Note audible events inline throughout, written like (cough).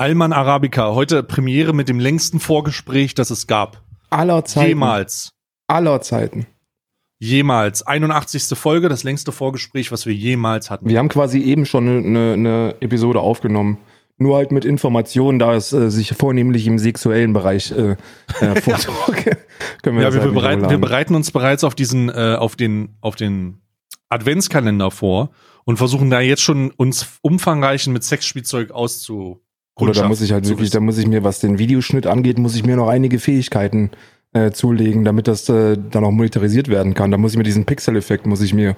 Alman Arabica, heute Premiere mit dem längsten Vorgespräch, das es gab. Aller Zeiten. Jemals. Aller Zeiten. Jemals. 81. Folge, das längste Vorgespräch, was wir jemals hatten. Wir haben quasi eben schon eine, eine Episode aufgenommen. Nur halt mit Informationen, da es äh, sich vornehmlich im sexuellen Bereich äh, äh, (laughs) (laughs) vortrug, können wir ja, wir, wir, bereiten, wir bereiten uns bereits auf diesen, äh, auf den, auf den Adventskalender vor und versuchen da jetzt schon uns umfangreichen mit Sexspielzeug auszu. Oder da muss ich halt wirklich, da muss ich mir, was den Videoschnitt angeht, muss ich mir noch einige Fähigkeiten äh, zulegen, damit das äh, dann auch monetarisiert werden kann. Da muss ich mir diesen Pixel-Effekt, muss ich mir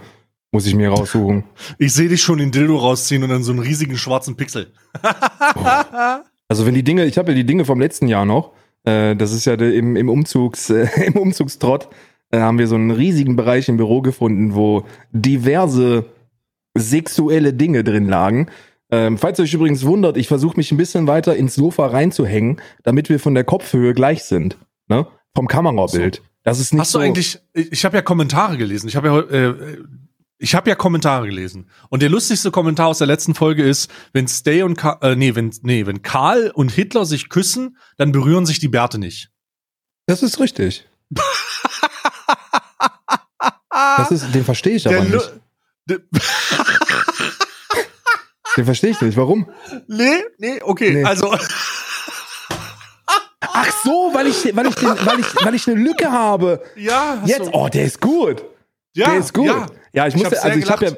muss ich mir raussuchen. Ich sehe dich schon den Dildo rausziehen und dann so einen riesigen schwarzen Pixel. oh. Also wenn die Dinge, ich habe ja die Dinge vom letzten Jahr noch. Äh, das ist ja de, im, im, Umzugs, äh, (laughs) im Umzugstrott äh, haben wir so einen riesigen Bereich im Büro gefunden, wo diverse sexuelle Dinge drin lagen. Ähm, falls ihr euch übrigens wundert, ich versuche mich ein bisschen weiter ins Sofa reinzuhängen, damit wir von der Kopfhöhe gleich sind. Ne? Vom Kamerabild. Das ist nicht Hast du so eigentlich, ich habe ja Kommentare gelesen. Ich habe ja äh, ich habe ja Kommentare gelesen. Und der lustigste Kommentar aus der letzten Folge ist, wenn Stay und Ka äh, nee, wenn nee, wenn Karl und Hitler sich küssen, dann berühren sich die Bärte nicht. Das ist richtig. (laughs) das ist, den verstehe ich aber (laughs) der nicht. Den verstehe ich nicht. Warum? Nee, nee, okay. Nee. Also Ach so, weil ich, weil ich, den, weil ich, weil ich eine Lücke habe. Ja. Jetzt, so. oh, der ist gut. Ja, der ist gut. Ja, ja ich, ich musste, also ich habe ja,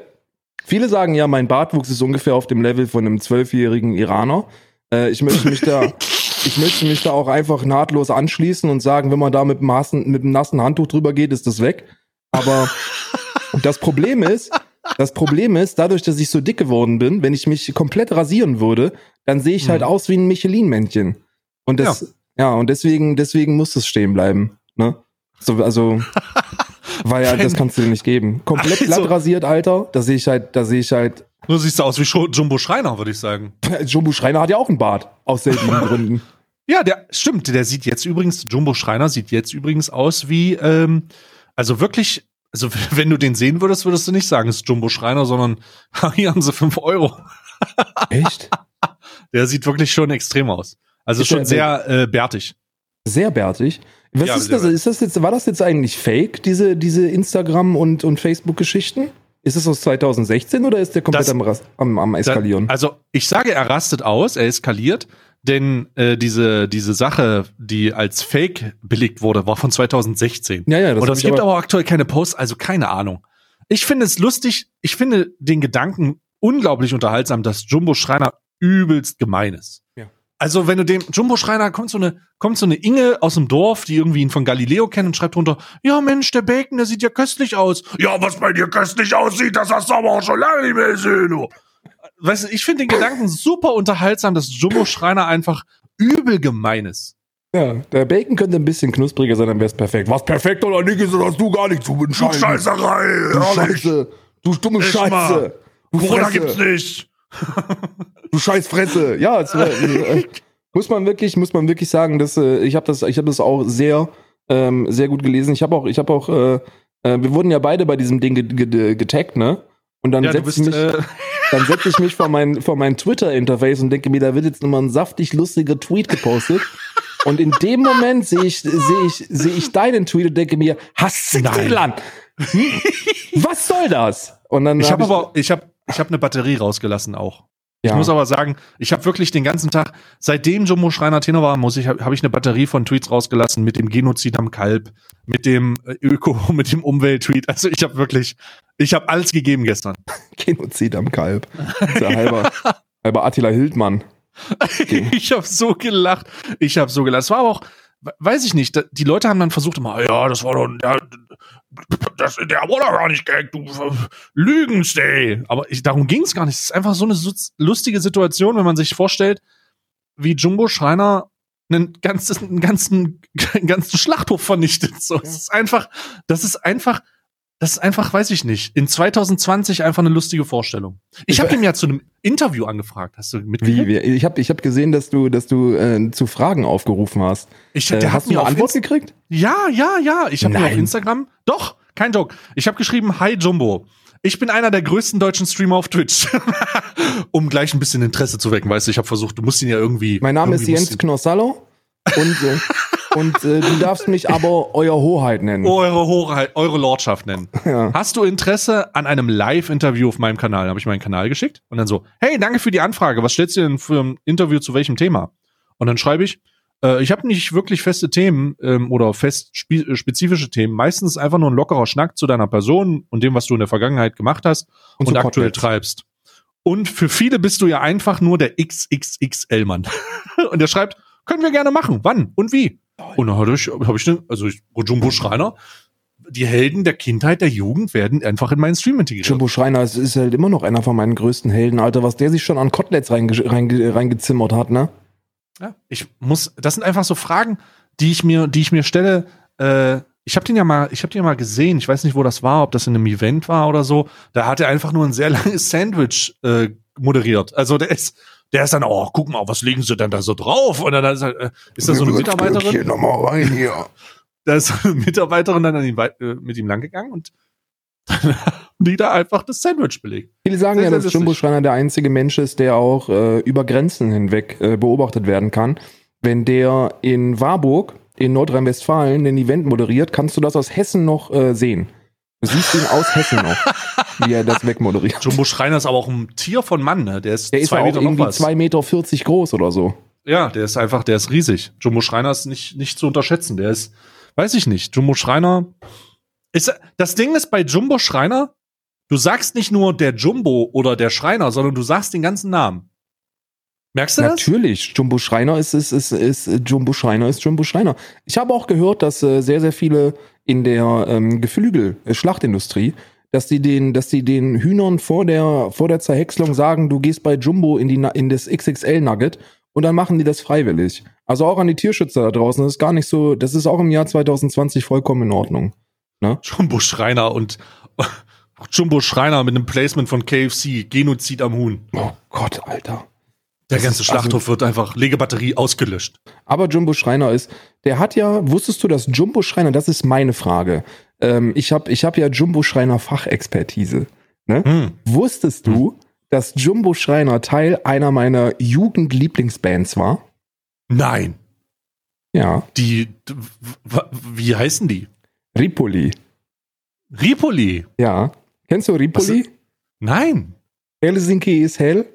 viele sagen ja, mein Bartwuchs ist ungefähr auf dem Level von einem zwölfjährigen Iraner. Äh, ich möchte mich da, (laughs) ich möchte mich da auch einfach nahtlos anschließen und sagen, wenn man da mit, Maßen, mit einem nassen Handtuch drüber geht, ist das weg. Aber (laughs) das Problem ist, das Problem ist, dadurch, dass ich so dick geworden bin, wenn ich mich komplett rasieren würde, dann sehe ich halt mhm. aus wie ein Michelin-Männchen. Und das, ja. ja, und deswegen, deswegen muss es stehen bleiben. Ne? So, also (laughs) Weil ja, das kannst du dir nicht geben. Komplett also, glatt rasiert, Alter. Da sehe ich halt, da sehe ich halt. Du siehst aus wie Jumbo Schreiner, würde ich sagen. (laughs) Jumbo Schreiner hat ja auch einen Bart. Aus seltenen (laughs) Gründen. Ja, der stimmt. Der sieht jetzt übrigens, Jumbo Schreiner sieht jetzt übrigens aus wie, ähm, also wirklich, also wenn du den sehen würdest, würdest du nicht sagen, es ist Jumbo Schreiner, sondern (laughs) hier haben sie fünf Euro. (laughs) Echt? Der sieht wirklich schon extrem aus. Also ist schon sehr äh, bärtig. Sehr bärtig. Was ja, ist das? Ist das jetzt, war das jetzt eigentlich fake, diese, diese Instagram- und, und Facebook-Geschichten? Ist es aus 2016 oder ist der komplett das, am, am, am Eskalieren? Also ich sage, er rastet aus, er eskaliert, denn äh, diese, diese Sache, die als Fake belegt wurde, war von 2016. Ja, ja, das Und es gibt aber, aber aktuell keine Posts, also keine Ahnung. Ich finde es lustig, ich finde den Gedanken unglaublich unterhaltsam, dass Jumbo Schreiner übelst gemein ist. Also, wenn du dem Jumbo Schreiner kommt so eine kommt so eine Inge aus dem Dorf, die irgendwie ihn von Galileo kennt und schreibt drunter: Ja, Mensch, der Bacon, der sieht ja köstlich aus. Ja, was bei dir köstlich aussieht, das hast du aber auch schon lange nicht mehr gesehen. Weißt du, ich finde den Gedanken super unterhaltsam, dass Jumbo Schreiner einfach übel gemein ist. Ja, der Bacon könnte ein bisschen knuspriger sein, dann wäre es perfekt. Was perfekt oder nicht ist, das hast du gar nicht zu entscheiden. Du Scheißerei, du Scheiße, du dumme Scheiße. Du Corona gibt's nicht. du scheiß Fresse. Ja, es, äh, (laughs) muss man wirklich, muss man wirklich sagen, dass äh, ich habe das, ich habe das auch sehr, ähm, sehr gut gelesen. Ich habe auch, ich habe auch, äh, äh, wir wurden ja beide bei diesem Ding getaggt, ne? Und dann ja, setze ich mich, äh dann setze ich mich vor mein, vor mein Twitter-Interface und denke mir, da wird jetzt nochmal ein saftig lustiger Tweet gepostet. Und in dem Moment sehe ich, sehe ich, sehe ich deinen Tweet und denke mir, hast du Land? Hm? Was soll das? Und dann ich habe hab aber, ich habe ich habe eine Batterie rausgelassen auch. Ja. Ich muss aber sagen, ich habe wirklich den ganzen Tag, seitdem Jumbo Schreiner Tenor war, muss ich, habe hab ich eine Batterie von Tweets rausgelassen mit dem Genozid am Kalb, mit dem äh, Öko, (laughs) mit dem Umwelttweet. Also ich habe wirklich, ich habe alles gegeben gestern. (laughs) Genozid am Kalb. Ja halber, (laughs) halber Attila Hildmann. Okay. ich habe so gelacht. Ich habe so gelacht. Es war aber auch, weiß ich nicht, die Leute haben dann versucht immer, ja, das war doch, ja, das, der war doch gar nicht Gag, du lügenst, ey. Aber ich, darum ging es gar nicht. Es ist einfach so eine lustige Situation, wenn man sich vorstellt, wie Jumbo Schreiner einen ganzen, einen ganzen, (laughs) einen ganzen Schlachthof vernichtet. So, es ist einfach, das ist einfach, das ist einfach, weiß ich nicht, in 2020 einfach eine lustige Vorstellung. Ich habe ihn ja zu einem Interview angefragt. Hast du mitgekriegt? Wie, wie? Ich habe ich hab gesehen, dass du, dass du äh, zu Fragen aufgerufen hast. Ich, der äh, hast du eine Antwort Inst gekriegt? Ja, ja, ja. Ich habe mir auf Instagram, doch, kein Joke. Ich habe geschrieben, Hi Jumbo. ich bin einer der größten deutschen Streamer auf Twitch. (laughs) um gleich ein bisschen Interesse zu wecken, weißt du, ich habe versucht, du musst ihn ja irgendwie. Mein Name ist irgendwie Jens musst Knossallo und, äh, (laughs) und äh, du darfst mich aber Euer Hoheit nennen. eure Hoheit, eure Lordschaft nennen. (laughs) Ja. Hast du Interesse an einem Live-Interview auf meinem Kanal? Habe ich meinen Kanal geschickt und dann so, hey, danke für die Anfrage. Was stellst du denn für ein Interview zu welchem Thema? Und dann schreibe ich, äh, ich habe nicht wirklich feste Themen ähm, oder fest spe äh, spezifische Themen. Meistens einfach nur ein lockerer Schnack zu deiner Person und dem, was du in der Vergangenheit gemacht hast und, zu aktuell Koteletts. treibst. Und für viele bist du ja einfach nur der XXXL-Mann. (laughs) und der schreibt, können wir gerne machen. Wann und wie? Und dann habe ich, hab ich den, also ich, Jumbo Schreiner, die Helden der Kindheit, der Jugend werden einfach in meinen Stream integriert. Jumbo Schreiner ist, ist halt immer noch einer von meinen größten Helden, Alter, was der sich schon an Koteletts reinge reinge reingezimmert hat, ne? Ja, ich muss, das sind einfach so Fragen, die ich mir, die ich mir stelle. Äh, ich habe den ja mal, ich habe den ja mal gesehen. Ich weiß nicht, wo das war, ob das in einem Event war oder so. Da hat er einfach nur ein sehr (laughs) langes Sandwich äh, moderiert. Also der ist, der ist dann, oh, guck mal, was legen sie denn da so drauf? Und dann ist, äh, ist da so eine Mitarbeiterin, Nochmal rein hier. (laughs) da ist eine Mitarbeiterin dann an ihn, äh, mit ihm langgegangen und (laughs) dann haben die da einfach das Sandwich belegt. Viele sagen Sehr, ja, dass. Jumbo Schreiner der einzige Mensch ist, der auch äh, über Grenzen hinweg äh, beobachtet werden kann. Wenn der in Warburg in Nordrhein-Westfalen ein Event moderiert, kannst du das aus Hessen noch äh, sehen. Du siehst ihn aus Hessen noch, wie er das wegmoderiert. Jumbo Schreiner ist aber auch ein Tier von Mann, ne? Der ist Der ist zwei auch Meter irgendwie was. 2,40 Meter groß oder so. Ja, der ist einfach, der ist riesig. Jumbo Schreiner ist nicht, nicht zu unterschätzen. Der ist, weiß ich nicht, Jumbo Schreiner ist, das Ding ist bei Jumbo Schreiner, du sagst nicht nur der Jumbo oder der Schreiner, sondern du sagst den ganzen Namen. Merkst du das? Natürlich, Jumbo Schreiner ist, ist, ist, ist Jumbo Schreiner ist Jumbo Schreiner. Ich habe auch gehört, dass äh, sehr, sehr viele in der ähm, Geflügel-Schlachtindustrie, dass die den, dass die den Hühnern vor der, vor der Zerhäckselung sagen, du gehst bei Jumbo in die, in das XXL-Nugget und dann machen die das freiwillig. Also auch an die Tierschützer da draußen, das ist gar nicht so, das ist auch im Jahr 2020 vollkommen in Ordnung. Jumbo Schreiner und (laughs) Jumbo Schreiner mit einem Placement von KFC, Genozid am Huhn. Oh Gott, Alter. Der Das ganze ist also- Schlachthof wird einfach Legebatterie ausgelöscht. Aber Jumbo Schreiner ist, der hat ja, wusstest du, dass Jumbo Schreiner, das ist meine Frage. Ähm, ich habe ich hab ja Jumbo Schreiner Fachexpertise. Hm. Wusstest du, dass Jumbo Schreiner Teil einer meiner Jugendlieblingsbands war? Nein. Ja, Die, wie heißen die? Ripoli. Ripoli. Ja. Kennst du Ripoli? Nein. Helsinki is hell.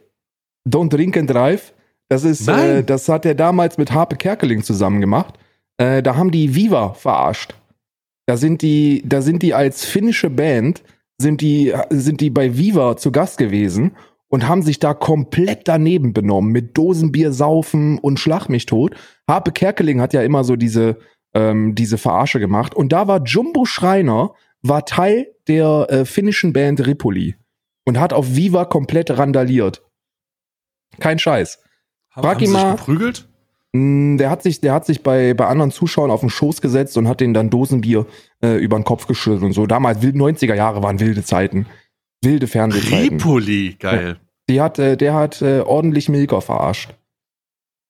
Don't drink and drive. Das ist, äh, das hat er damals mit Harpe Kerkeling zusammen gemacht. Äh, da haben die Viva verarscht. Da sind die, da sind die als finnische Band, sind die, sind die bei Viva zu Gast gewesen und haben sich da komplett daneben benommen mit Dosenbier saufen und Schlag mich tot. Harpe Kerkeling hat ja immer so diese, ähm, diese Verarsche gemacht. Und da war Jumbo Schreiner, war Teil der äh, finnischen Band Ripoli und hat auf Viva komplett randaliert. Kein Scheiß. Haben, Frag haben ihn sie sich mal. geprügelt? Mm, Der hat sich, der hat sich bei, bei anderen Zuschauern auf den Schoß gesetzt und hat denen dann Dosenbier äh, über den Kopf geschüttelt und so. Damals, wild- 90er Jahre waren wilde Zeiten. Wilde Fernsehzeiten. Ripoli, geil. Die hat, äh, der hat äh, ordentlich Milker verarscht.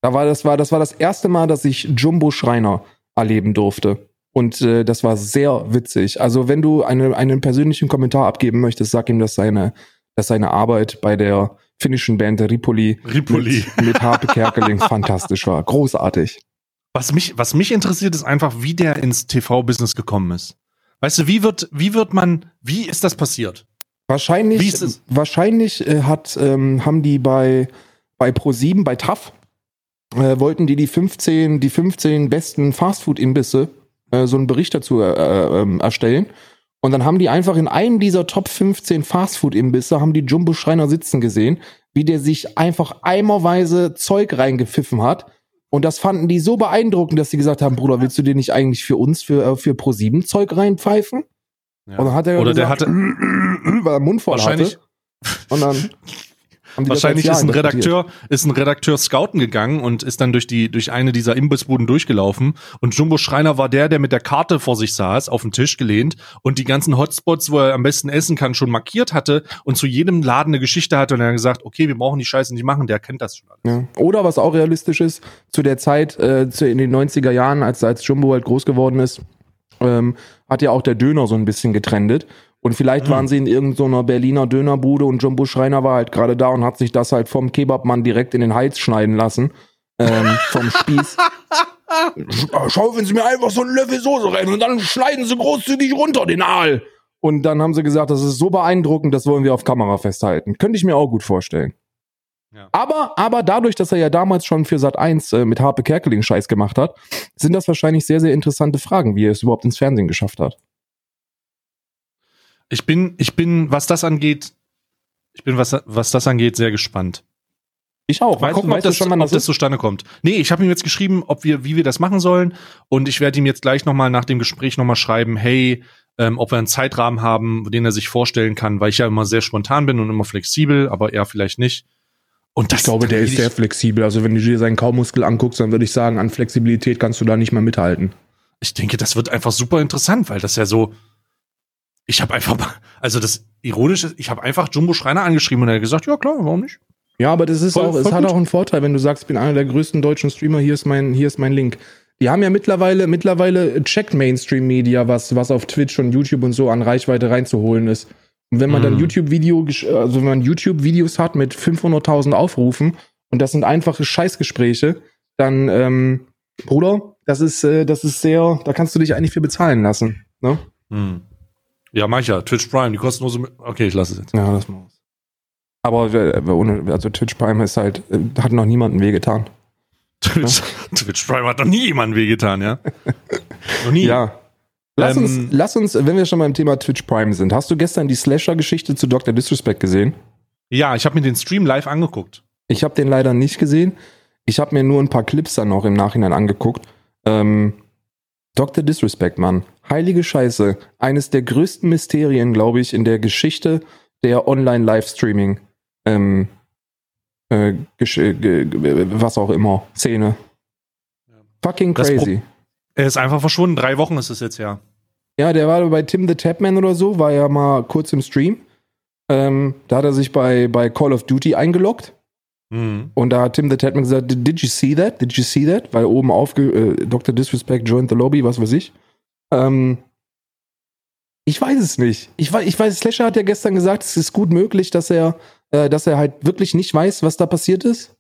Da war, das, war, das war das erste Mal, dass ich Jumbo Schreiner erleben durfte. Und äh, das war sehr witzig. Also, wenn du eine, einen persönlichen Kommentar abgeben möchtest, sag ihm, dass seine, dass seine Arbeit bei der finnischen Band Ripoli, Ripoli. mit, mit Harpe Kerkeling (laughs) fantastisch war. Großartig. Was mich, was mich interessiert, ist einfach, wie der ins TV-Business gekommen ist. Weißt du, wie wird, wie wird man, wie ist das passiert? Wahrscheinlich, wahrscheinlich äh, hat, ähm, haben die bei, bei Pro7, bei TAF, äh, wollten die die 15, die 15 besten Fastfood-Imbisse äh, so einen Bericht dazu äh, äh, ähm, erstellen. Und dann haben die einfach in einem dieser Top 15 Fastfood-Imbisse, haben die Jumbo Schreiner sitzen gesehen, wie der sich einfach eimerweise Zeug reingepfiffen hat. Und das fanden die so beeindruckend, dass sie gesagt haben, Bruder, willst du dir nicht eigentlich für uns, für, äh, für Pro7 Zeug reinpfeifen? Ja. Und dann hat er Oder der gesagt, hatte, (clears throat) weil er Mund voll wahrscheinlich, hatte. Und dann (laughs) wahrscheinlich ist ein. Redakteur, ist ein Redakteur scouten gegangen und ist dann durch die, durch eine dieser Imbissbuden durchgelaufen. Und Jumbo Schreiner war der, der mit der Karte vor sich saß, auf den Tisch gelehnt und die ganzen Hotspots, wo er am besten essen kann, schon markiert hatte und zu jedem Laden eine Geschichte hatte und er hat gesagt, okay, wir brauchen die Scheiße nicht machen, der kennt das schon alles. Ja. Oder was auch realistisch ist, zu der Zeit, äh, zu, in den 90er Jahren, als, als Jumbo halt groß geworden ist, ähm, hat ja auch der Döner so ein bisschen getrendet. Und vielleicht mhm. waren sie in irgendeiner Berliner Dönerbude und Jumbo Schreiner war halt gerade da und hat sich das halt vom Kebabmann direkt in den Hals schneiden lassen. Ähm, vom Spieß. (laughs) Schaufeln Sie mir einfach so einen Löffel Soße rein und dann schneiden Sie großzügig runter den Aal. Und dann haben sie gesagt, das ist so beeindruckend, das wollen wir auf Kamera festhalten. Könnte ich mir auch gut vorstellen. Ja. Aber, aber dadurch, dass er ja damals schon für Sat 1 äh, mit Harpe Kerkeling Scheiß gemacht hat, sind das wahrscheinlich sehr, sehr interessante Fragen, wie er es überhaupt ins Fernsehen geschafft hat. Ich bin, ich bin, was das angeht, ich bin, was, was das angeht, sehr gespannt. Ich auch. Mal weißt gucken, ob, das, schon, ob das zustande kommt. Nee, ich habe ihm jetzt geschrieben, ob wir, wie wir das machen sollen. Und ich werde ihm jetzt gleich nochmal nach dem Gespräch nochmal schreiben, hey, ähm, ob wir einen Zeitrahmen haben, den er sich vorstellen kann, weil ich ja immer sehr spontan bin und immer flexibel, aber er vielleicht nicht. Und das, ich glaube, der ist sehr flexibel. Also wenn du dir seinen Kaumuskel anguckst, dann würde ich sagen, an Flexibilität kannst du da nicht mehr mithalten. Ich denke, das wird einfach super interessant, weil das ja so. Ich habe einfach, also das Ironische, ich habe einfach Jumbo Schreiner angeschrieben und er hat gesagt, ja klar, warum nicht? Ja, aber das ist voll, auch, voll es gut. hat auch einen Vorteil, wenn du sagst, ich bin einer der größten deutschen Streamer, hier ist mein, hier ist mein Link. Die haben ja mittlerweile, mittlerweile checkt Mainstream Media, was, was auf Twitch und YouTube und so an Reichweite reinzuholen ist. Und wenn man dann mhm. YouTube-Video, also wenn man YouTube-Videos hat mit 500.000 Aufrufen und das sind einfache Scheißgespräche, dann, ähm, Bruder, das ist, äh, das ist sehr, da kannst du dich eigentlich für bezahlen lassen, ne? Mhm. Ja, mancher. Twitch Prime, die kostenlose, okay, ich lasse es jetzt. Ja, lass mal aus. Aber äh, ohne, also Twitch Prime ist halt, äh, hat noch niemanden wehgetan. Twitch, (laughs) Twitch Prime hat noch nie jemanden wehgetan, ja? (laughs) noch nie. Ja. Lass, ähm, uns, lass uns, wenn wir schon beim Thema Twitch Prime sind, hast du gestern die Slasher-Geschichte zu Dr. Disrespect gesehen? Ja, ich habe mir den Stream live angeguckt. Ich habe den leider nicht gesehen. Ich habe mir nur ein paar Clips dann noch im Nachhinein angeguckt. Ähm, Dr. Disrespect, Mann. Heilige Scheiße. Eines der größten Mysterien, glaube ich, in der Geschichte der Online-Livestreaming. Ähm, äh, was auch immer, Szene. Ja. Fucking crazy. Er ist einfach verschwunden. Drei Wochen ist es jetzt ja. Ja, der war bei Tim the Tapman oder so, war ja mal kurz im Stream. Ähm, da hat er sich bei, bei Call of Duty eingeloggt. Mhm. Und da hat Tim the Tapman gesagt, did you see that? Did you see that? Weil oben aufge, äh, Dr. Disrespect joined the lobby, was weiß ich. Ähm, ich weiß es nicht. Ich weiß, ich weiß, Slasher hat ja gestern gesagt, es ist gut möglich, dass er, äh, dass er halt wirklich nicht weiß, was da passiert ist.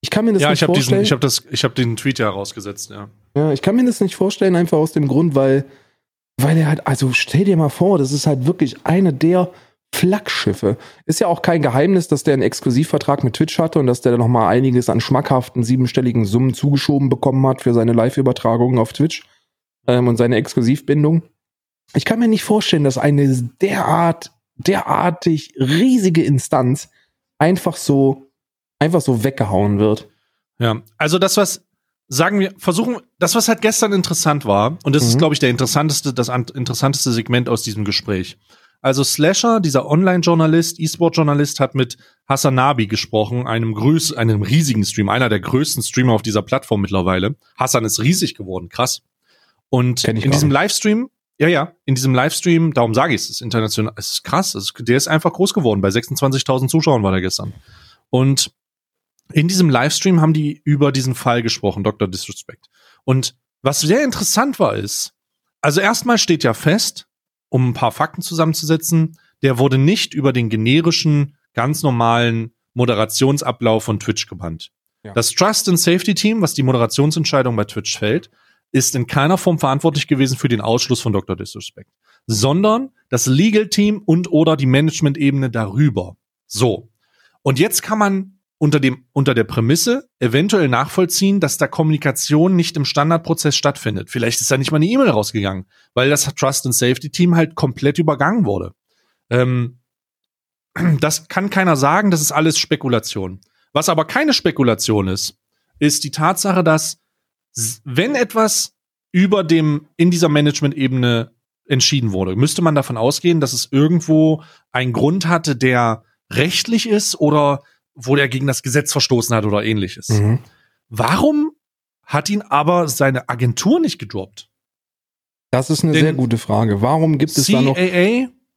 Ich kann mir das ja, nicht ich hab vorstellen. Diesen, ich habe das, ich habe den Tweet ja rausgesetzt, ja. Ja, ich kann mir das nicht vorstellen, einfach aus dem Grund, weil, weil er halt, also stell dir mal vor, das ist halt wirklich eine der Flaggschiffe. Ist ja auch kein Geheimnis, dass der einen Exklusivvertrag mit Twitch hatte und dass der noch mal einiges an schmackhaften siebenstelligen Summen zugeschoben bekommen hat für seine Live-Übertragungen auf Twitch ähm, und seine Exklusivbindung. Ich kann mir nicht vorstellen, dass eine derart, derartig riesige Instanz einfach so, einfach so weggehauen wird. Ja, also das, was, sagen wir, versuchen, das, was halt gestern interessant war, und das mhm. ist, glaube ich, der interessanteste, das interessanteste Segment aus diesem Gespräch. Also Slasher, dieser Online-Journalist, E-Sport-Journalist, hat mit Hassan Nabi gesprochen, einem größ einem riesigen Stream, einer der größten Streamer auf dieser Plattform mittlerweile. Hassan ist riesig geworden, krass. Und in diesem Livestream ja, ja, in diesem Livestream, darum sage ich es, ist international, es ist krass, es ist, der ist einfach groß geworden. Bei 26.000 Zuschauern war der gestern. Und in diesem Livestream haben die über diesen Fall gesprochen, Dr. Disrespect. Und was sehr interessant war, ist, also erstmal steht ja fest, um ein paar Fakten zusammenzusetzen, der wurde nicht über den generischen, ganz normalen Moderationsablauf von Twitch gebannt. Ja. Das Trust and Safety Team, was die Moderationsentscheidung bei Twitch fällt, ist in keiner Form verantwortlich gewesen für den Ausschluss von Dr. Disrespect, sondern das Legal Team und oder die Management-Ebene darüber. So. Und jetzt kann man unter dem, unter der Prämisse eventuell nachvollziehen, dass da Kommunikation nicht im Standardprozess stattfindet. Vielleicht ist da nicht mal eine E-Mail rausgegangen, weil das Trust and Safety Team halt komplett übergangen wurde. Ähm, das kann keiner sagen, das ist alles Spekulation. Was aber keine Spekulation ist, ist die Tatsache, dass wenn etwas über dem, in dieser Management-Ebene entschieden wurde, müsste man davon ausgehen, dass es irgendwo einen Grund hatte, der rechtlich ist oder wo der gegen das Gesetz verstoßen hat oder ähnliches. Mhm. Warum hat ihn aber seine Agentur nicht gedroppt? Das ist eine Denn sehr gute Frage. Warum gibt es CAA, da noch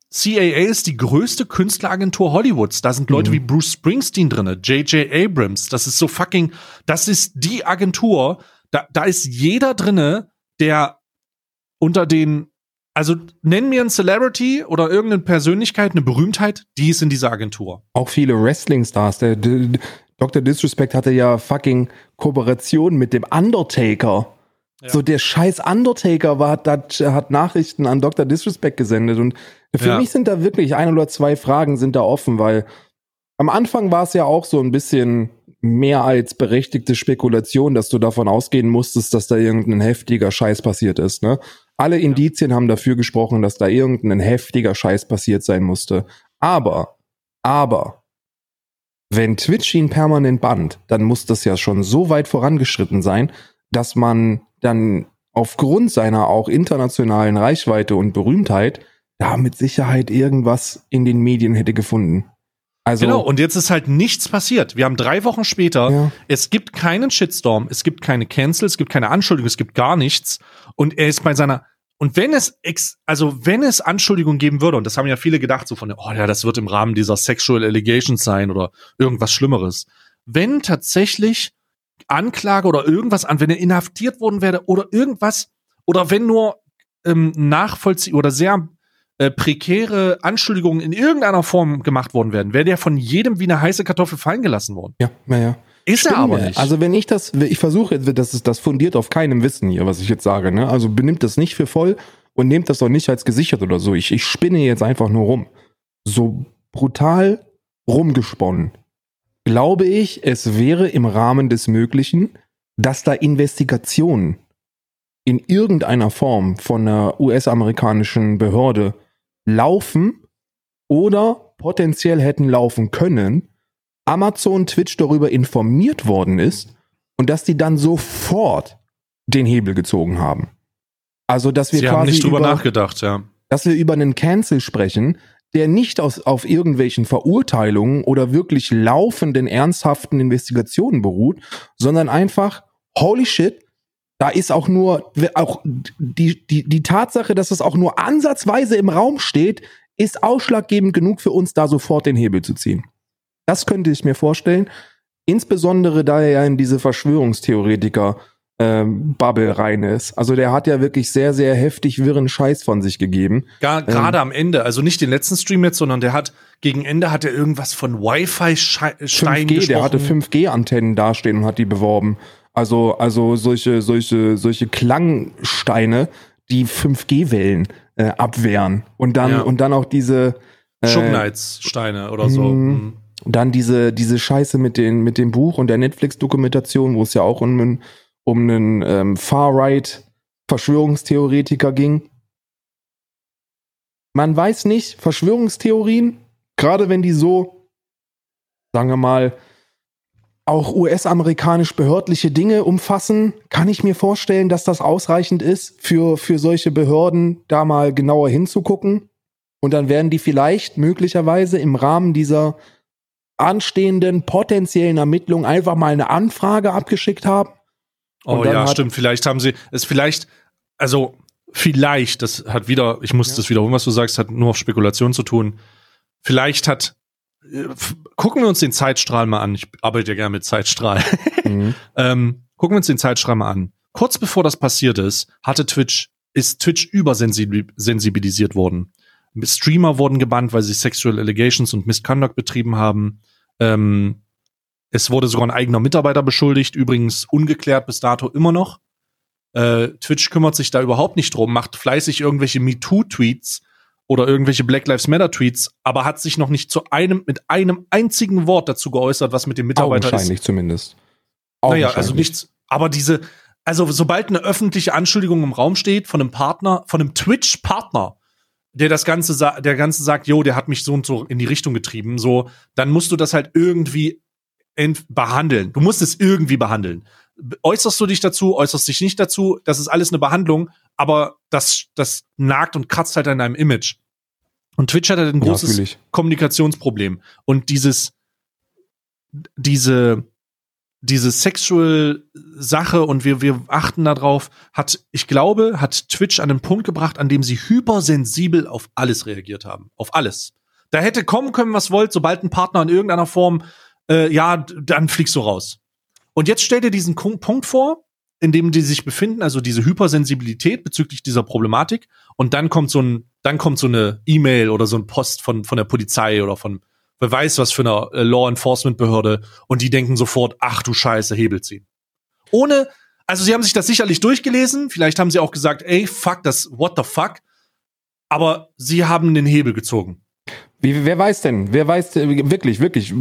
CAA ist die größte Künstleragentur Hollywoods. Da sind Leute mhm. wie Bruce Springsteen drinne, J.J. Abrams. Das ist so fucking, das ist die Agentur, da, da ist jeder drinne, der unter den Also nenn mir ein Celebrity oder irgendeine Persönlichkeit, eine Berühmtheit, die ist in dieser Agentur. Auch viele Wrestling-Stars. Der, der, Dr. Disrespect hatte ja fucking Kooperation mit dem Undertaker. Ja. So der scheiß Undertaker war, hat, hat Nachrichten an Dr. Disrespect gesendet. Und für ja. mich sind da wirklich ein oder zwei Fragen sind da offen, weil am Anfang war es ja auch so ein bisschen mehr als berechtigte Spekulation, dass du davon ausgehen musstest, dass da irgendein heftiger Scheiß passiert ist. Ne? Alle Indizien haben dafür gesprochen, dass da irgendein heftiger Scheiß passiert sein musste. Aber, aber, wenn Twitch ihn permanent bannt, dann muss das ja schon so weit vorangeschritten sein, dass man dann aufgrund seiner auch internationalen Reichweite und Berühmtheit da mit Sicherheit irgendwas in den Medien hätte gefunden. Also, genau, und jetzt ist halt nichts passiert. Wir haben drei Wochen später, ja. es gibt keinen Shitstorm, es gibt keine Cancel, es gibt keine Anschuldigung, es gibt gar nichts. Und er ist bei seiner, und wenn es, ex, also wenn es Anschuldigungen geben würde, und das haben ja viele gedacht, so von, oh ja, das wird im Rahmen dieser Sexual Allegations sein oder irgendwas Schlimmeres. Wenn tatsächlich Anklage oder irgendwas an, wenn er inhaftiert worden wäre oder irgendwas, oder wenn nur ähm, nachvollzieh oder sehr äh, prekäre Anschuldigungen in irgendeiner Form gemacht worden wären, wäre der von jedem wie eine heiße Kartoffel fallen gelassen worden. Ja, naja. Ist Stimmt, er aber nicht. Also wenn ich das, ich versuche, das ist das fundiert auf keinem Wissen hier, was ich jetzt sage. Ne? Also benimmt das nicht für voll und nehmt das doch nicht als gesichert oder so. Ich, ich spinne jetzt einfach nur rum. So brutal rumgesponnen. Glaube ich, es wäre im Rahmen des Möglichen, dass da Investigationen in irgendeiner Form von einer US-amerikanischen Behörde laufen oder potenziell hätten laufen können, Amazon Twitch darüber informiert worden ist und dass die dann sofort den Hebel gezogen haben. Also, dass wir Sie quasi haben nicht drüber über, nachgedacht, ja. Dass wir über einen Cancel sprechen, der nicht aus, auf irgendwelchen Verurteilungen oder wirklich laufenden, ernsthaften Investigationen beruht, sondern einfach, holy shit, da ist auch nur, auch die, die, die Tatsache, dass es auch nur ansatzweise im Raum steht, ist ausschlaggebend genug für uns, da sofort den Hebel zu ziehen. Das könnte ich mir vorstellen. Insbesondere, da er ja in diese Verschwörungstheoretiker ähm, Bubble rein ist. Also der hat ja wirklich sehr, sehr heftig wirren Scheiß von sich gegeben. Gerade ähm, am Ende, also nicht den letzten Stream jetzt, sondern der hat gegen Ende hat er irgendwas von Wi-Fi-Steinen gesprochen. Der hatte 5G-Antennen dastehen und hat die beworben. Also, also solche, solche, solche Klangsteine, die 5G-Wellen äh, abwehren. Und dann, ja. und dann auch diese äh, Schubknights-Steine oder so. Mhm. Mhm. Dann diese, diese Scheiße mit, den, mit dem Buch und der Netflix-Dokumentation, wo es ja auch um einen, um einen ähm, Far-Right-Verschwörungstheoretiker ging. Man weiß nicht, Verschwörungstheorien, gerade wenn die so, sagen wir mal, auch US-amerikanisch behördliche Dinge umfassen, kann ich mir vorstellen, dass das ausreichend ist, für, für solche Behörden da mal genauer hinzugucken. Und dann werden die vielleicht möglicherweise im Rahmen dieser anstehenden potenziellen Ermittlung einfach mal eine Anfrage abgeschickt haben. Oh ja, stimmt. Vielleicht haben sie es vielleicht, also vielleicht, das hat wieder, ich muss ja. das wiederholen, was du sagst, hat nur auf Spekulation zu tun. Vielleicht hat gucken wir uns den Zeitstrahl mal an. Ich arbeite ja gerne mit Zeitstrahl. (laughs) Mhm. ähm, gucken wir uns den Zeitstrahl mal an. Kurz bevor das passiert ist, hatte Twitch, ist Twitch übersensibilisiert worden. Streamer wurden gebannt, weil sie Sexual Allegations und Misconduct betrieben haben. Ähm, es wurde sogar ein eigener Mitarbeiter beschuldigt, übrigens ungeklärt bis dato immer noch. Äh, Twitch kümmert sich da überhaupt nicht drum, macht fleißig irgendwelche MeToo-Tweets, oder irgendwelche Black Lives Matter Tweets, aber hat sich noch nicht zu einem mit einem einzigen Wort dazu geäußert, was mit dem Mitarbeiter Augenscheinlich ist. zumindest. Naja, also nichts, aber diese, also sobald eine öffentliche Anschuldigung im Raum steht von einem Partner, von einem Twitch-Partner, der das Ganze, der Ganze sagt, jo, der hat mich so und so in die Richtung getrieben, so, dann musst du das halt irgendwie behandeln. Du musst es irgendwie behandeln. Äußerst du dich dazu, äußerst dich nicht dazu, das ist alles eine Behandlung, aber das, das nagt und kratzt halt an deinem Image. Und Twitch hat halt ein großes ja, Kommunikationsproblem. Und dieses, diese, diese sexual Sache und wir, wir achten darauf, hat, ich glaube, hat Twitch an den Punkt gebracht, an dem sie hypersensibel auf alles reagiert haben. Auf alles. Da hätte kommen können, was wollt, sobald ein Partner in irgendeiner Form, äh, ja, dann fliegst du raus. Und jetzt stell dir diesen Punkt vor, in dem die sich befinden, also diese Hypersensibilität bezüglich dieser Problematik, und dann kommt so ein, dann kommt so eine E-Mail oder so ein Post von, von der Polizei oder von wer weiß was für eine äh, Law Enforcement Behörde und die denken sofort, ach du Scheiße, Hebel ziehen. Ohne, also sie haben sich das sicherlich durchgelesen, vielleicht haben sie auch gesagt, ey, fuck, das, what the fuck, aber sie haben den Hebel gezogen. Wie, wer weiß denn, wer weiß wirklich, wirklich,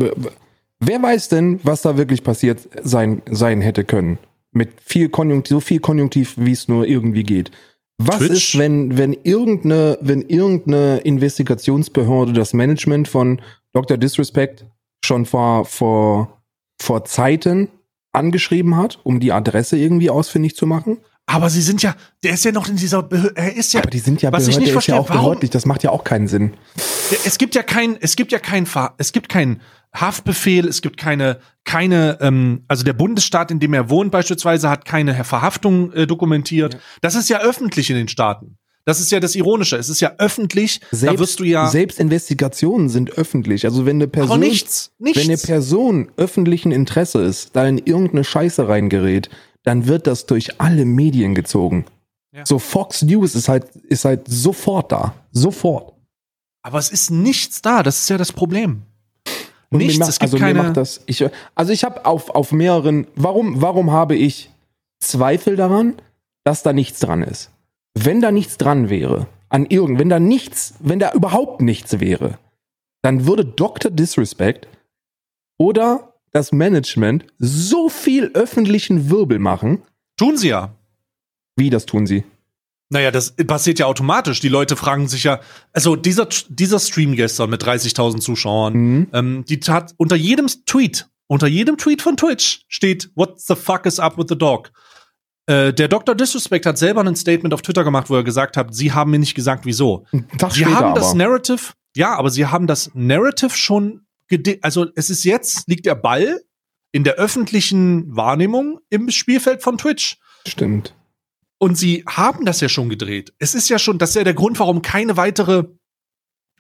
wer weiß denn, was da wirklich passiert sein, sein hätte können? Mit viel Konjunktiv, so viel Konjunktiv, wie es nur irgendwie geht. Was Twitch? ist, wenn, wenn irgendeine, wenn irgendeine Investigationsbehörde das Management von Dr. Disrespect schon vor, vor, vor Zeiten angeschrieben hat, um die Adresse irgendwie ausfindig zu machen? Aber sie sind ja, der ist ja noch in dieser, Behör er ist ja. Aber die sind ja was Behörde, ich nicht verstehe, ist ja auch warum, behördlich, das macht ja auch keinen Sinn. Es gibt ja kein, es gibt ja kein, es gibt kein Haftbefehl, es gibt keine, keine, ähm, also der Bundesstaat, in dem er wohnt beispielsweise, hat keine Verhaftung äh, dokumentiert. Ja. Das ist ja öffentlich in den Staaten. Das ist ja das Ironische. Es ist ja öffentlich. Selbst, da wirst du ja. Selbst Investigationen sind öffentlich. Also wenn eine Person, nichts, nichts. wenn eine Person öffentlichen Interesse ist, da in irgendeine Scheiße reingerät, dann wird das durch alle Medien gezogen. Ja. So Fox News ist halt, ist halt sofort da. Sofort. Aber es ist nichts da. Das ist ja das Problem. Und nichts. Macht, es gibt also keine. Mir macht das, ich, also ich habe auf, auf mehreren. Warum, warum habe ich Zweifel daran, dass da nichts dran ist? Wenn da nichts dran wäre, an irgend, wenn da nichts, wenn da überhaupt nichts wäre, dann würde Dr. Disrespect oder das Management so viel öffentlichen Wirbel machen. Tun sie ja. Wie das tun sie? Naja, das passiert ja automatisch. Die Leute fragen sich ja, also dieser, dieser Stream gestern mit 30.000 Zuschauern, mhm. ähm, die tat unter jedem Tweet, unter jedem Tweet von Twitch steht, what the fuck is up with the dog? Äh, der Dr. Disrespect hat selber ein Statement auf Twitter gemacht, wo er gesagt hat, sie haben mir nicht gesagt, wieso. sie haben das aber. Narrative, ja, aber sie haben das Narrative schon also es ist jetzt, liegt der Ball in der öffentlichen Wahrnehmung im Spielfeld von Twitch. Stimmt. Und sie haben das ja schon gedreht. Es ist ja schon, das ist ja der Grund, warum keine weitere,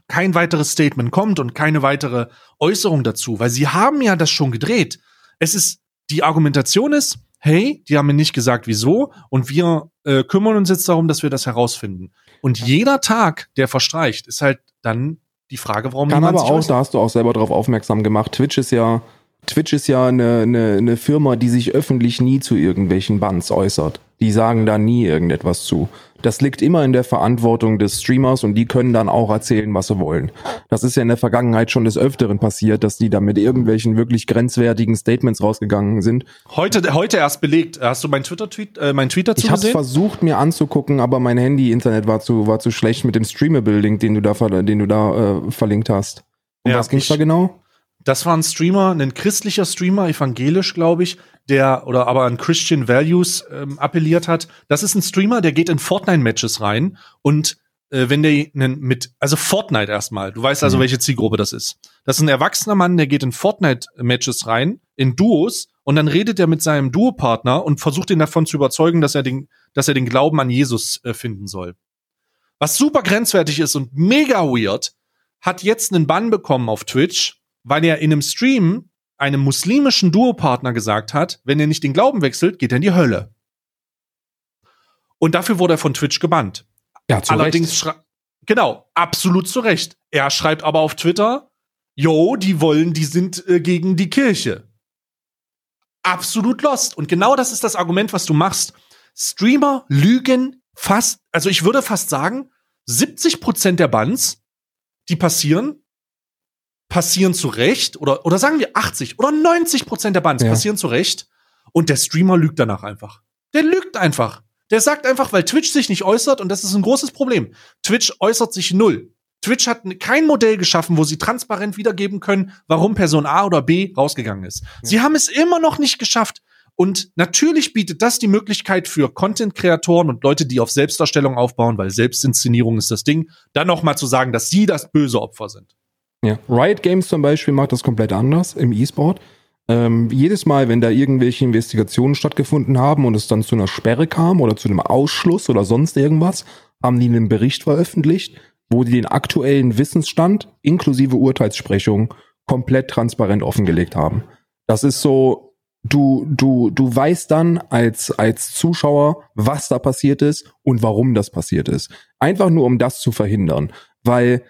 kein weiteres Statement kommt und keine weitere Äußerung dazu, weil sie haben ja das schon gedreht. Es ist, die Argumentation ist, hey, die haben mir nicht gesagt, wieso, und wir äh, kümmern uns jetzt darum, dass wir das herausfinden. Und jeder Tag, der verstreicht, ist halt dann die Frage, warum Kann aber auch, da hast du auch selber darauf aufmerksam gemacht. Twitch ist ja, Twitch ist ja eine, eine, eine Firma, die sich öffentlich nie zu irgendwelchen Bands äußert. Die sagen da nie irgendetwas zu. Das liegt immer in der Verantwortung des Streamers und die können dann auch erzählen, was sie wollen. Das ist ja in der Vergangenheit schon des Öfteren passiert, dass die da mit irgendwelchen wirklich grenzwertigen Statements rausgegangen sind. Heute, heute erst belegt. Hast du meinen Twitter-Tweet, äh, mein Tweet dazu ich gesehen? Ich habe versucht, mir anzugucken, aber mein Handy-Internet war zu, war zu schlecht mit dem Streamable-Link, den du da, den du da äh, verlinkt hast. Um ja, was ging's da genau? Das war ein Streamer, ein christlicher Streamer, evangelisch, glaube ich, der oder aber an Christian Values ähm, appelliert hat. Das ist ein Streamer, der geht in Fortnite-Matches rein und äh, wenn der einen mit, also Fortnite erstmal, du weißt also, mhm. welche Zielgruppe das ist. Das ist ein erwachsener Mann, der geht in Fortnite-Matches rein, in Duos, und dann redet er mit seinem Duopartner und versucht ihn davon zu überzeugen, dass er den, dass er den Glauben an Jesus äh, finden soll. Was super grenzwertig ist und mega weird, hat jetzt einen Bann bekommen auf Twitch, weil er in einem Stream einem muslimischen Duopartner gesagt hat, wenn er nicht den Glauben wechselt, geht er in die Hölle. Und dafür wurde er von Twitch gebannt. Ja, zu Allerdings Recht. genau, absolut zu Recht. Er schreibt aber auf Twitter, yo, die wollen, die sind äh, gegen die Kirche. Absolut lost. Und genau das ist das Argument, was du machst. Streamer lügen fast, also ich würde fast sagen, 70 Prozent der Bands, die passieren, passieren zu Recht, oder, oder sagen wir 80 oder 90 Prozent der Bands ja. passieren zu Recht und der Streamer lügt danach einfach. Der lügt einfach. Der sagt einfach, weil Twitch sich nicht äußert und das ist ein großes Problem. Twitch äußert sich null. Twitch hat kein Modell geschaffen, wo sie transparent wiedergeben können, warum Person A oder B rausgegangen ist. Ja. Sie haben es immer noch nicht geschafft. Und natürlich bietet das die Möglichkeit für Content-Kreatoren und Leute, die auf Selbstdarstellung aufbauen, weil Selbstinszenierung ist das Ding, dann noch mal zu sagen, dass sie das böse Opfer sind. Ja. Riot Games zum Beispiel macht das komplett anders im E-Sport. Ähm, jedes Mal, wenn da irgendwelche Investigationen stattgefunden haben und es dann zu einer Sperre kam oder zu einem Ausschluss oder sonst irgendwas, haben die einen Bericht veröffentlicht, wo die den aktuellen Wissensstand inklusive Urteilssprechung komplett transparent offengelegt haben. Das ist so du, du, du weißt dann als, als Zuschauer, was da passiert ist und warum das passiert ist. Einfach nur, um das zu verhindern. Weil,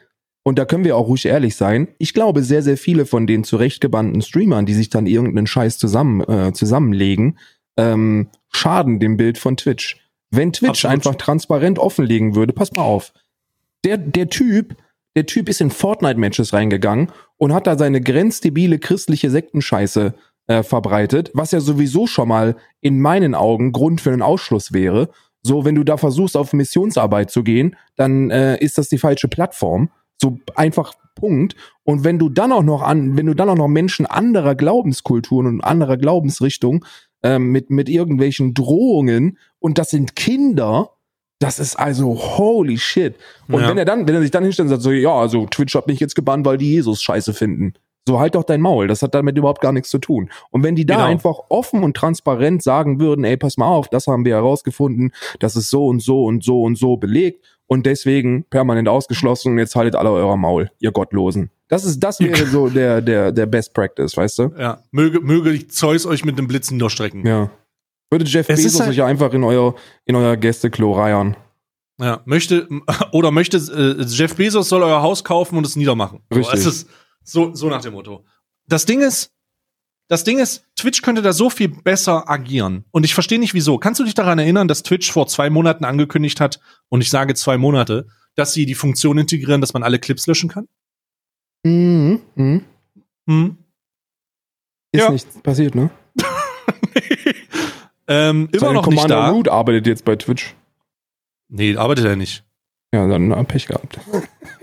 und da können wir auch ruhig ehrlich sein, ich glaube, sehr, sehr viele von den zurechtgebannten Streamern, die sich dann irgendeinen Scheiß zusammen, äh, zusammenlegen, ähm, schaden dem Bild von Twitch. Wenn Twitch Absolut. einfach transparent offenlegen würde, pass mal auf. Der, der Typ, der Typ ist in Fortnite-Matches reingegangen und hat da seine grenzdebile christliche Sektenscheiße äh, verbreitet, was ja sowieso schon mal in meinen Augen Grund für einen Ausschluss wäre. So, wenn du da versuchst, auf Missionsarbeit zu gehen, dann äh, ist das die falsche Plattform. So einfach Punkt. Und wenn du dann auch noch an, wenn du dann auch noch Menschen anderer Glaubenskulturen und anderer Glaubensrichtungen ähm, mit, mit irgendwelchen Drohungen und das sind Kinder, das ist also holy shit. Und ja. wenn er dann, wenn er sich dann hinstellt und sagt so, ja, also Twitch hat mich jetzt gebannt, weil die Jesus scheiße finden. So halt doch dein Maul. Das hat damit überhaupt gar nichts zu tun. Und wenn die da genau. einfach offen und transparent sagen würden, ey, pass mal auf, das haben wir herausgefunden, das ist so und so und so und so belegt und deswegen permanent ausgeschlossen und jetzt haltet alle euer Maul, ihr Gottlosen. Das ist, das wäre so (laughs) der, der, der Best Practice, weißt du? Ja. Möge, möge Zeus euch mit dem Blitzen durchstrecken. Ja. Würde Jeff es Bezos halt sich einfach in euer, in euer Gästeklo reiern. Ja, möchte, (laughs) oder möchte, äh, Jeff Bezos soll euer Haus kaufen und es niedermachen. Richtig. So, ist, so, so nach dem Motto. Das Ding ist, das Ding ist, Twitch könnte da so viel besser agieren. Und ich verstehe nicht wieso. Kannst du dich daran erinnern, dass Twitch vor zwei Monaten angekündigt hat, und ich sage zwei Monate, dass sie die Funktion integrieren, dass man alle Clips löschen kann? Mhm. mhm. mhm. Ist ja. nicht passiert, ne? (laughs) ähm, immer noch Commander nicht da. Root arbeitet jetzt bei Twitch. Nee, arbeitet er nicht. Ja, dann äh, Pech gehabt.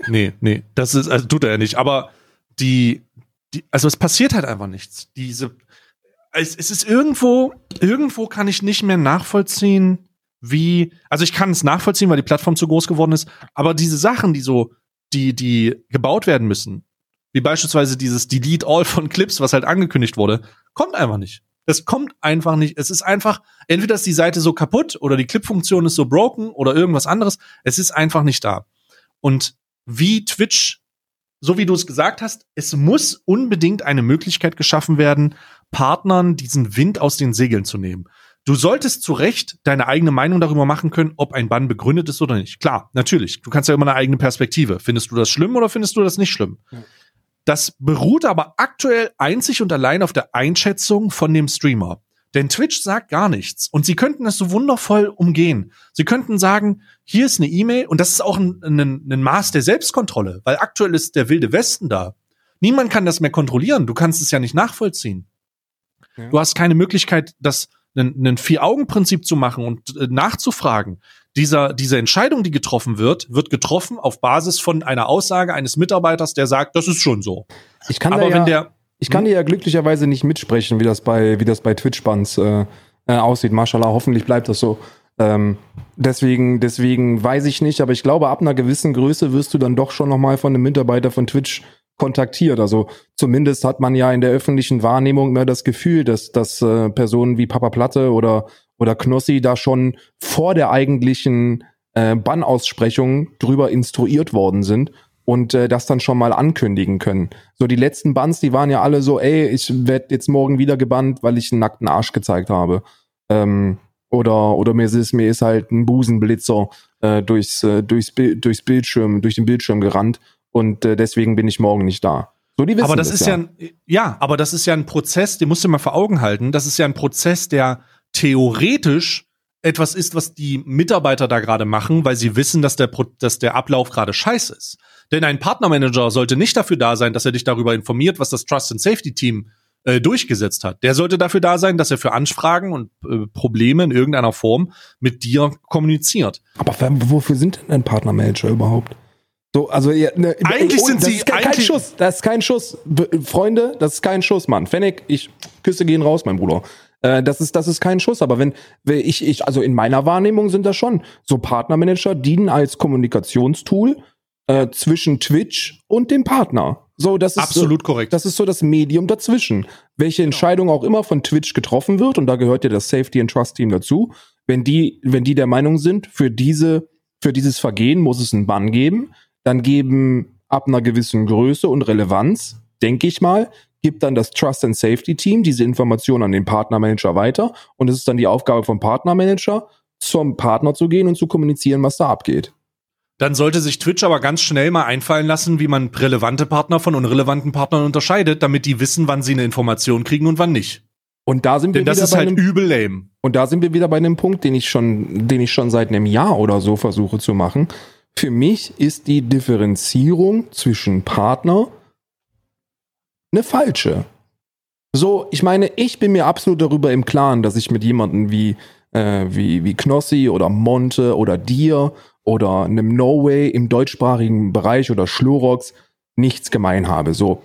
nee, nee, das ist, also tut er ja nicht. Aber die, die, also es passiert halt einfach nichts. Diese, es, es ist irgendwo, irgendwo kann ich nicht mehr nachvollziehen, wie, also ich kann es nachvollziehen, weil die Plattform zu groß geworden ist, aber diese Sachen, die so, die, die gebaut werden müssen, wie beispielsweise dieses Delete All von Clips, was halt angekündigt wurde, kommt einfach nicht. Das kommt einfach nicht. Es ist einfach, entweder ist die Seite so kaputt oder die Clip-Funktion ist so broken oder irgendwas anderes. Es ist einfach nicht da. Und wie Twitch so wie du es gesagt hast, es muss unbedingt eine Möglichkeit geschaffen werden, Partnern diesen Wind aus den Segeln zu nehmen. Du solltest zu Recht deine eigene Meinung darüber machen können, ob ein Bann begründet ist oder nicht. Klar, natürlich. Du kannst ja immer eine eigene Perspektive. Findest du das schlimm oder findest du das nicht schlimm? Das beruht aber aktuell einzig und allein auf der Einschätzung von dem Streamer. Denn Twitch sagt gar nichts. Und sie könnten es so wundervoll umgehen. Sie könnten sagen, hier ist eine E-Mail und das ist auch ein, ein, ein Maß der Selbstkontrolle, weil aktuell ist der wilde Westen da. Niemand kann das mehr kontrollieren. Du kannst es ja nicht nachvollziehen. Ja. Du hast keine Möglichkeit, das ein, ein Vier-Augen-Prinzip zu machen und äh, nachzufragen. Dieser, diese Entscheidung, die getroffen wird, wird getroffen auf Basis von einer Aussage eines Mitarbeiters, der sagt, das ist schon so. Ich kann Aber da ja, wenn der ich kann hm? dir ja glücklicherweise nicht mitsprechen, wie das bei, wie das bei Twitch-Bands äh, äh, aussieht. Mashallah, hoffentlich bleibt das so. Ähm, deswegen, deswegen weiß ich nicht, aber ich glaube, ab einer gewissen Größe wirst du dann doch schon nochmal von einem Mitarbeiter von Twitch kontaktiert. Also zumindest hat man ja in der öffentlichen Wahrnehmung immer das Gefühl, dass, dass äh, Personen wie Papa Platte oder, oder Knossi da schon vor der eigentlichen äh, Bannaussprechung drüber instruiert worden sind und äh, das dann schon mal ankündigen können. So die letzten Bands, die waren ja alle so, ey, ich werde jetzt morgen wieder gebannt, weil ich einen nackten Arsch gezeigt habe. Ähm, oder oder mir ist mir ist halt ein Busenblitzer äh, durchs äh, durchs durchs Bildschirm durch den Bildschirm gerannt und äh, deswegen bin ich morgen nicht da. So, die wissen aber das, das ist ja. ja ein, ja, aber das ist ja ein Prozess, den musst du mal vor Augen halten. Das ist ja ein Prozess, der theoretisch etwas ist, was die Mitarbeiter da gerade machen, weil sie wissen, dass der, dass der Ablauf gerade scheiße ist. Denn ein Partnermanager sollte nicht dafür da sein, dass er dich darüber informiert, was das Trust and Safety Team äh, durchgesetzt hat. Der sollte dafür da sein, dass er für Anfragen und äh, Probleme in irgendeiner Form mit dir kommuniziert. Aber wofür sind denn ein Partnermanager überhaupt? So, also ja, ne, eigentlich oh, sind sie kein, kein Schuss. Das ist kein Schuss, Freunde. Das ist kein Schuss, Mann. Fennec, ich Küsse gehen raus, mein Bruder. Äh, das ist das ist kein Schuss. Aber wenn, wenn ich ich also in meiner Wahrnehmung sind das schon so Partnermanager dienen als Kommunikationstool äh, zwischen Twitch und dem Partner. So, das ist absolut so, korrekt. Das ist so das Medium dazwischen. Welche genau. Entscheidung auch immer von Twitch getroffen wird, und da gehört ja das Safety and Trust Team dazu, wenn die, wenn die der Meinung sind, für diese, für dieses Vergehen muss es einen Bann geben, dann geben ab einer gewissen Größe und Relevanz, denke ich mal, gibt dann das Trust and Safety Team diese Information an den Partnermanager weiter und es ist dann die Aufgabe vom Partnermanager, zum Partner zu gehen und zu kommunizieren, was da abgeht. Dann sollte sich Twitch aber ganz schnell mal einfallen lassen, wie man relevante Partner von unrelevanten Partnern unterscheidet, damit die wissen, wann sie eine Information kriegen und wann nicht. Und da sind Denn wir das wieder ist bei halt einem, übel lame. und da sind wir wieder bei einem Punkt, den ich schon, den ich schon seit einem Jahr oder so versuche zu machen. Für mich ist die Differenzierung zwischen Partner eine falsche. So, ich meine, ich bin mir absolut darüber im Klaren, dass ich mit jemandem wie, äh, wie, wie Knossi oder Monte oder dir oder einem No Way im deutschsprachigen Bereich oder Schlurox nichts gemein habe. So,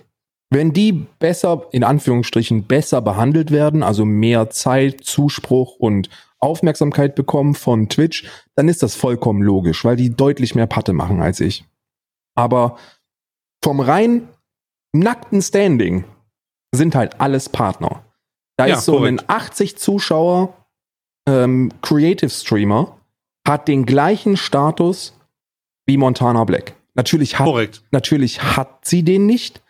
wenn die besser, in Anführungsstrichen, besser behandelt werden, also mehr Zeit, Zuspruch und Aufmerksamkeit bekommen von Twitch, dann ist das vollkommen logisch, weil die deutlich mehr Patte machen als ich. Aber vom rein nackten Standing sind halt alles Partner. Da Ja, ist so korrekt. ein 80 Zuschauer ähm, Creative Streamer hat den gleichen Status wie Montana Black. Natürlich hat Korrekt. Natürlich hat sie den nicht,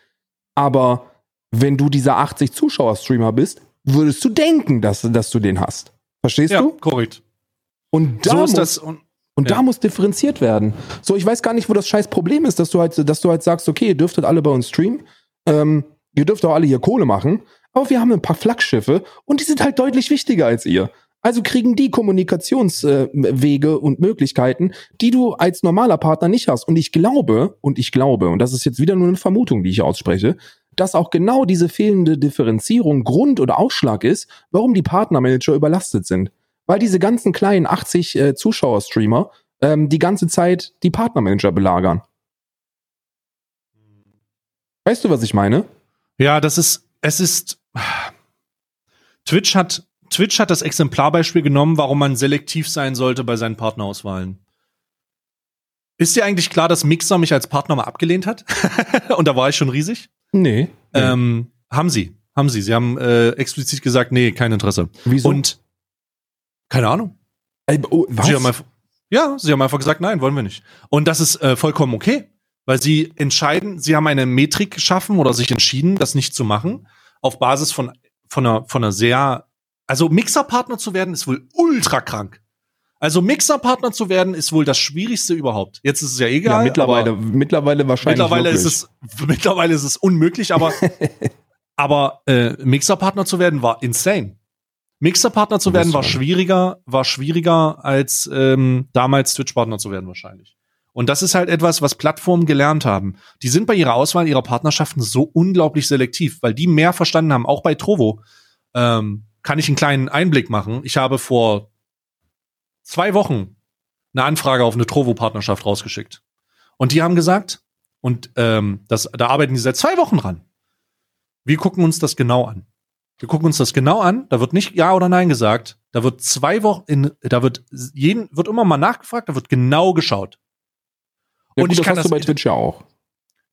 aber wenn du dieser 80 Zuschauer-Streamer bist, würdest du denken, dass, dass du den hast. Verstehst Ja, du? korrekt. Und da So muss, ist das. Und und ja. da muss differenziert werden. So, ich weiß gar nicht, wo das scheiß Problem ist, dass du halt, dass du halt sagst, okay, ihr dürftet alle bei uns streamen, ähm, ihr dürft auch alle hier Kohle machen, aber wir haben ein paar Flaggschiffe und die sind halt deutlich wichtiger als ihr. Also kriegen die Kommunikationswege äh, und Möglichkeiten, die du als normaler Partner nicht hast. Und ich glaube, und ich glaube, und das ist jetzt wieder nur eine Vermutung, die ich ausspreche, dass auch genau diese fehlende Differenzierung Grund oder Ausschlag ist, warum die Partnermanager überlastet sind. Weil diese ganzen kleinen 80 äh, Zuschauer-Streamer ähm, die ganze Zeit die Partnermanager belagern. Weißt du, was ich meine? Ja, das ist, es ist, Twitch hat, Twitch hat das Exemplarbeispiel genommen, warum man selektiv sein sollte bei seinen Partnerauswahlen. Ist dir eigentlich klar, dass Mixer mich als Partner mal abgelehnt hat? (laughs) Und da war ich schon riesig. Nee. Ähm, haben sie, haben sie. Sie haben äh, explizit gesagt, nee, kein Interesse. Wieso? Und keine Ahnung. Ey, oh, was? Sie haben einfach, ja, sie haben einfach gesagt, nein, wollen wir nicht. Und das ist äh, vollkommen okay, weil sie entscheiden, sie haben eine Metrik geschaffen oder sich entschieden, das nicht zu machen, auf Basis von, von, einer, von einer sehr, also Mixerpartner zu werden, ist wohl ultra krank. Also Mixerpartner zu werden, ist wohl das Schwierigste überhaupt. Jetzt ist es ja egal. ja, mittlerweile, aber mittlerweile wahrscheinlich. mittlerweile ist wirklich. es, mittlerweile ist es unmöglich, aber, (laughs) aber äh, Mixerpartner zu werden war insane. Mixerpartner zu werden war war- schwieriger, war schwieriger als ähm, damals Twitch-Partner zu werden wahrscheinlich. Und das ist halt etwas, was Plattformen gelernt haben. Die sind bei ihrer Auswahl ihrer Partnerschaften so unglaublich selektiv, weil die mehr verstanden haben. Auch bei Trovo ähm, kann ich einen kleinen Einblick machen. Ich habe vor zwei Wochen eine Anfrage auf eine Trovo-Partnerschaft rausgeschickt. Und die haben gesagt, und ähm, das, da arbeiten die seit zwei Wochen dran. Wir gucken uns das genau an. Wir gucken uns das genau an. Da wird nicht Ja oder Nein gesagt. Da wird zwei Wochen in, da wird jeden, wird immer mal nachgefragt, da wird genau geschaut. Ja, und gut, ich das kann das- bei Twitch ja auch.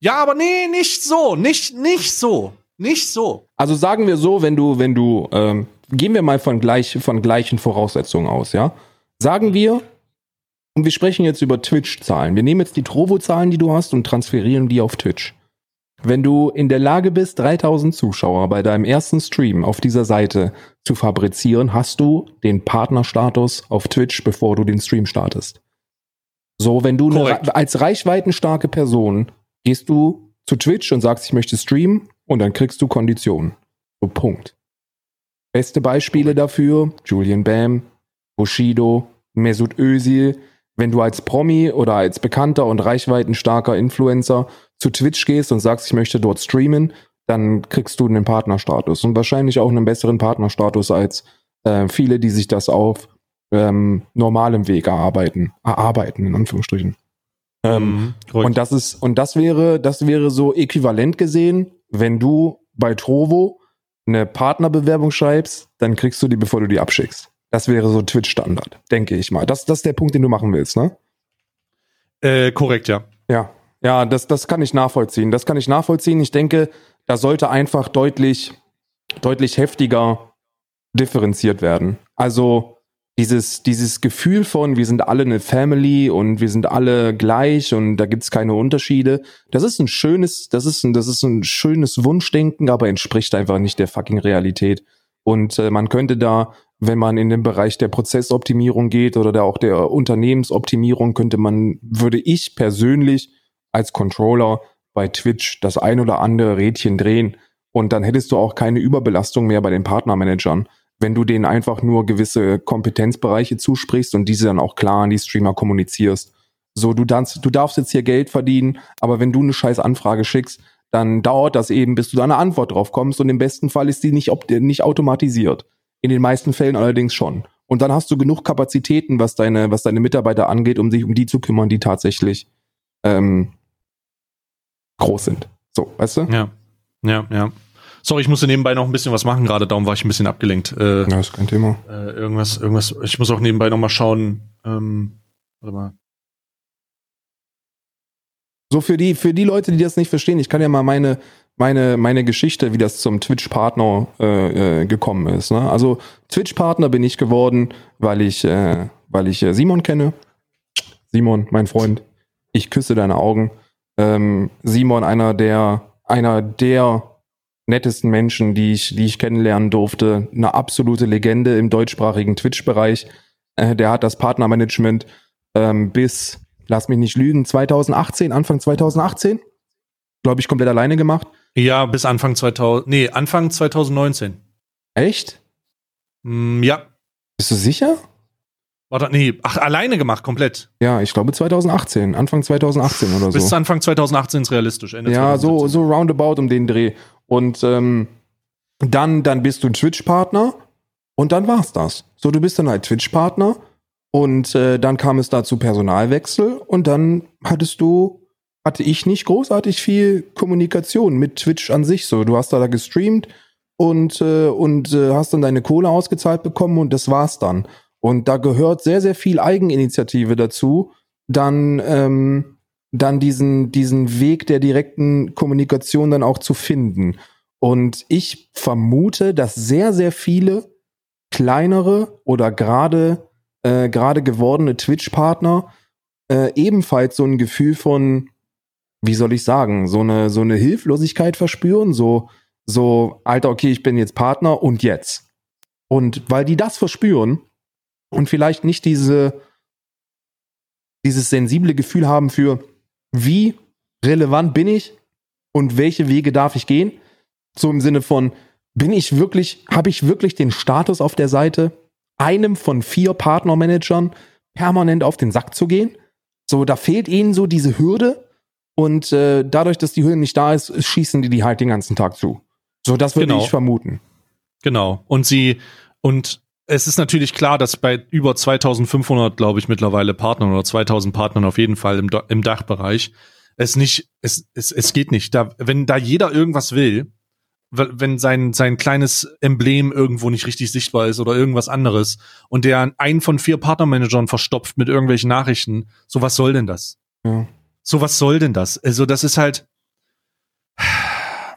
Ja, aber nee, nicht so, nicht, nicht so, nicht so. Also sagen wir so, wenn du, wenn du, ähm, gehen wir mal von gleich, von gleichen Voraussetzungen aus, ja? Sagen wir, und wir sprechen jetzt über Twitch-Zahlen. Wir nehmen jetzt die Trovo-Zahlen, die du hast, und transferieren die auf Twitch. Wenn du in der Lage bist, 3000 Zuschauer bei deinem ersten Stream auf dieser Seite zu fabrizieren, hast du den Partnerstatus auf Twitch, bevor du den Stream startest. So, wenn du eine, als reichweitenstarke Person gehst du zu Twitch und sagst, ich möchte streamen und dann kriegst du Konditionen. So, Punkt. Beste Beispiele dafür, Julian Bam, Bushido, Mesut Özil. Wenn du als Promi oder als bekannter und reichweitenstarker Influencer zu Twitch gehst und sagst, ich möchte dort streamen, dann kriegst du einen Partnerstatus und wahrscheinlich auch einen besseren Partnerstatus als äh, viele, die sich das auf ähm, normalem Weg erarbeiten, erarbeiten in Anführungsstrichen. Ähm, Mhm, und das ist, und das wäre, das wäre so äquivalent gesehen, wenn du bei Trovo eine Partnerbewerbung schreibst, dann kriegst du die, bevor du die abschickst. Das wäre so Twitch-Standard, denke ich mal. Das, das ist der Punkt, den du machen willst, ne? äh, korrekt, ja. Ja. Ja, das, das kann ich nachvollziehen. Das kann ich nachvollziehen. Ich denke, da sollte einfach deutlich, deutlich heftiger differenziert werden. Also, dieses, dieses Gefühl von, wir sind alle eine Family und wir sind alle gleich und da gibt's keine Unterschiede, das ist ein schönes, das ist ein, das ist ein schönes Wunschdenken, aber entspricht einfach nicht der fucking Realität. Und äh, man könnte da, wenn man in den Bereich der Prozessoptimierung geht oder da auch der Unternehmensoptimierung, könnte man, würde ich persönlich als Controller bei Twitch das ein oder andere Rädchen drehen und dann hättest du auch keine Überbelastung mehr bei den Partnermanagern wenn du denen einfach nur gewisse Kompetenzbereiche zusprichst und diese dann auch klar an die Streamer kommunizierst. So, du darfst, du darfst jetzt hier Geld verdienen, aber wenn du eine scheiß Anfrage schickst, dann dauert das eben, bis du da eine Antwort drauf kommst und im besten Fall ist die nicht, nicht automatisiert. In den meisten Fällen allerdings schon. Und dann hast du genug Kapazitäten, was deine, was deine Mitarbeiter angeht, um sich um die zu kümmern, die tatsächlich ähm, groß sind. So, weißt du? Ja, ja, ja. Sorry, ich musste nebenbei noch ein bisschen was machen gerade, darum war ich ein bisschen abgelenkt. Äh, ja, ist kein Thema. Äh, irgendwas, irgendwas, ich muss auch nebenbei noch mal schauen, ähm, warte mal. So für die, für die Leute, die das nicht verstehen, ich kann ja mal meine, meine, meine Geschichte, wie das zum Twitch-Partner äh, äh, gekommen ist. Ne? Also Twitch-Partner bin ich geworden, weil ich, äh, weil ich äh, Simon kenne. Simon, mein Freund, ich küsse deine Augen. Ähm, Simon, einer der, einer der nettesten Menschen, die ich, die ich kennenlernen durfte. Eine absolute Legende im deutschsprachigen Twitch-Bereich. Äh, der hat das Partnermanagement ähm, bis, lass mich nicht lügen, 2018, Anfang 2018, glaube ich, komplett alleine gemacht. Ja, bis Anfang 2000, nee, Anfang 2019. Echt? Mm, ja. Bist du sicher? Warte, nee, ach, alleine gemacht, komplett. Ja, ich glaube 2018, Anfang 2018 oder so. Bis Anfang 2018 ist realistisch. Ende ja, so, so roundabout um den Dreh. Und ähm, dann, dann bist du ein Twitch-Partner und dann war's das. So, du bist dann halt Twitch-Partner und äh, dann kam es dazu Personalwechsel und dann hattest du, hatte ich nicht großartig viel Kommunikation mit Twitch an sich. So, du hast da, da gestreamt und, äh, und äh, hast dann deine Kohle ausgezahlt bekommen und das war's dann. Und da gehört sehr, sehr viel Eigeninitiative dazu, dann ähm, dann diesen, diesen Weg der direkten Kommunikation dann auch zu finden. Und ich vermute, dass sehr, sehr viele kleinere oder gerade äh, gerade gewordene Twitch-Partner äh, ebenfalls so ein Gefühl von, wie soll ich sagen, so eine so eine Hilflosigkeit verspüren, so so Alter, okay, ich bin jetzt Partner und jetzt. Und weil die das verspüren und vielleicht nicht diese dieses sensible Gefühl haben für wie relevant bin ich und welche Wege darf ich gehen? So im Sinne von, bin ich wirklich, habe ich wirklich den Status auf der Seite, einem von vier Partnermanagern permanent auf den Sack zu gehen? So, da fehlt ihnen so diese Hürde und äh, dadurch, dass die Hürde nicht da ist, schießen die die halt den ganzen Tag zu. So, das würde genau. ich vermuten. Genau. Und sie, und es ist natürlich klar, dass bei über 2500, glaube ich, mittlerweile Partnern oder 2000 Partnern auf jeden Fall im, im Dachbereich, es nicht, es, es, es geht nicht. Da, wenn da jeder irgendwas will, wenn sein, sein kleines Emblem irgendwo nicht richtig sichtbar ist oder irgendwas anderes und der einen von vier Partnermanagern verstopft mit irgendwelchen Nachrichten, so was soll denn das? Ja. So was soll denn das? Also das ist halt.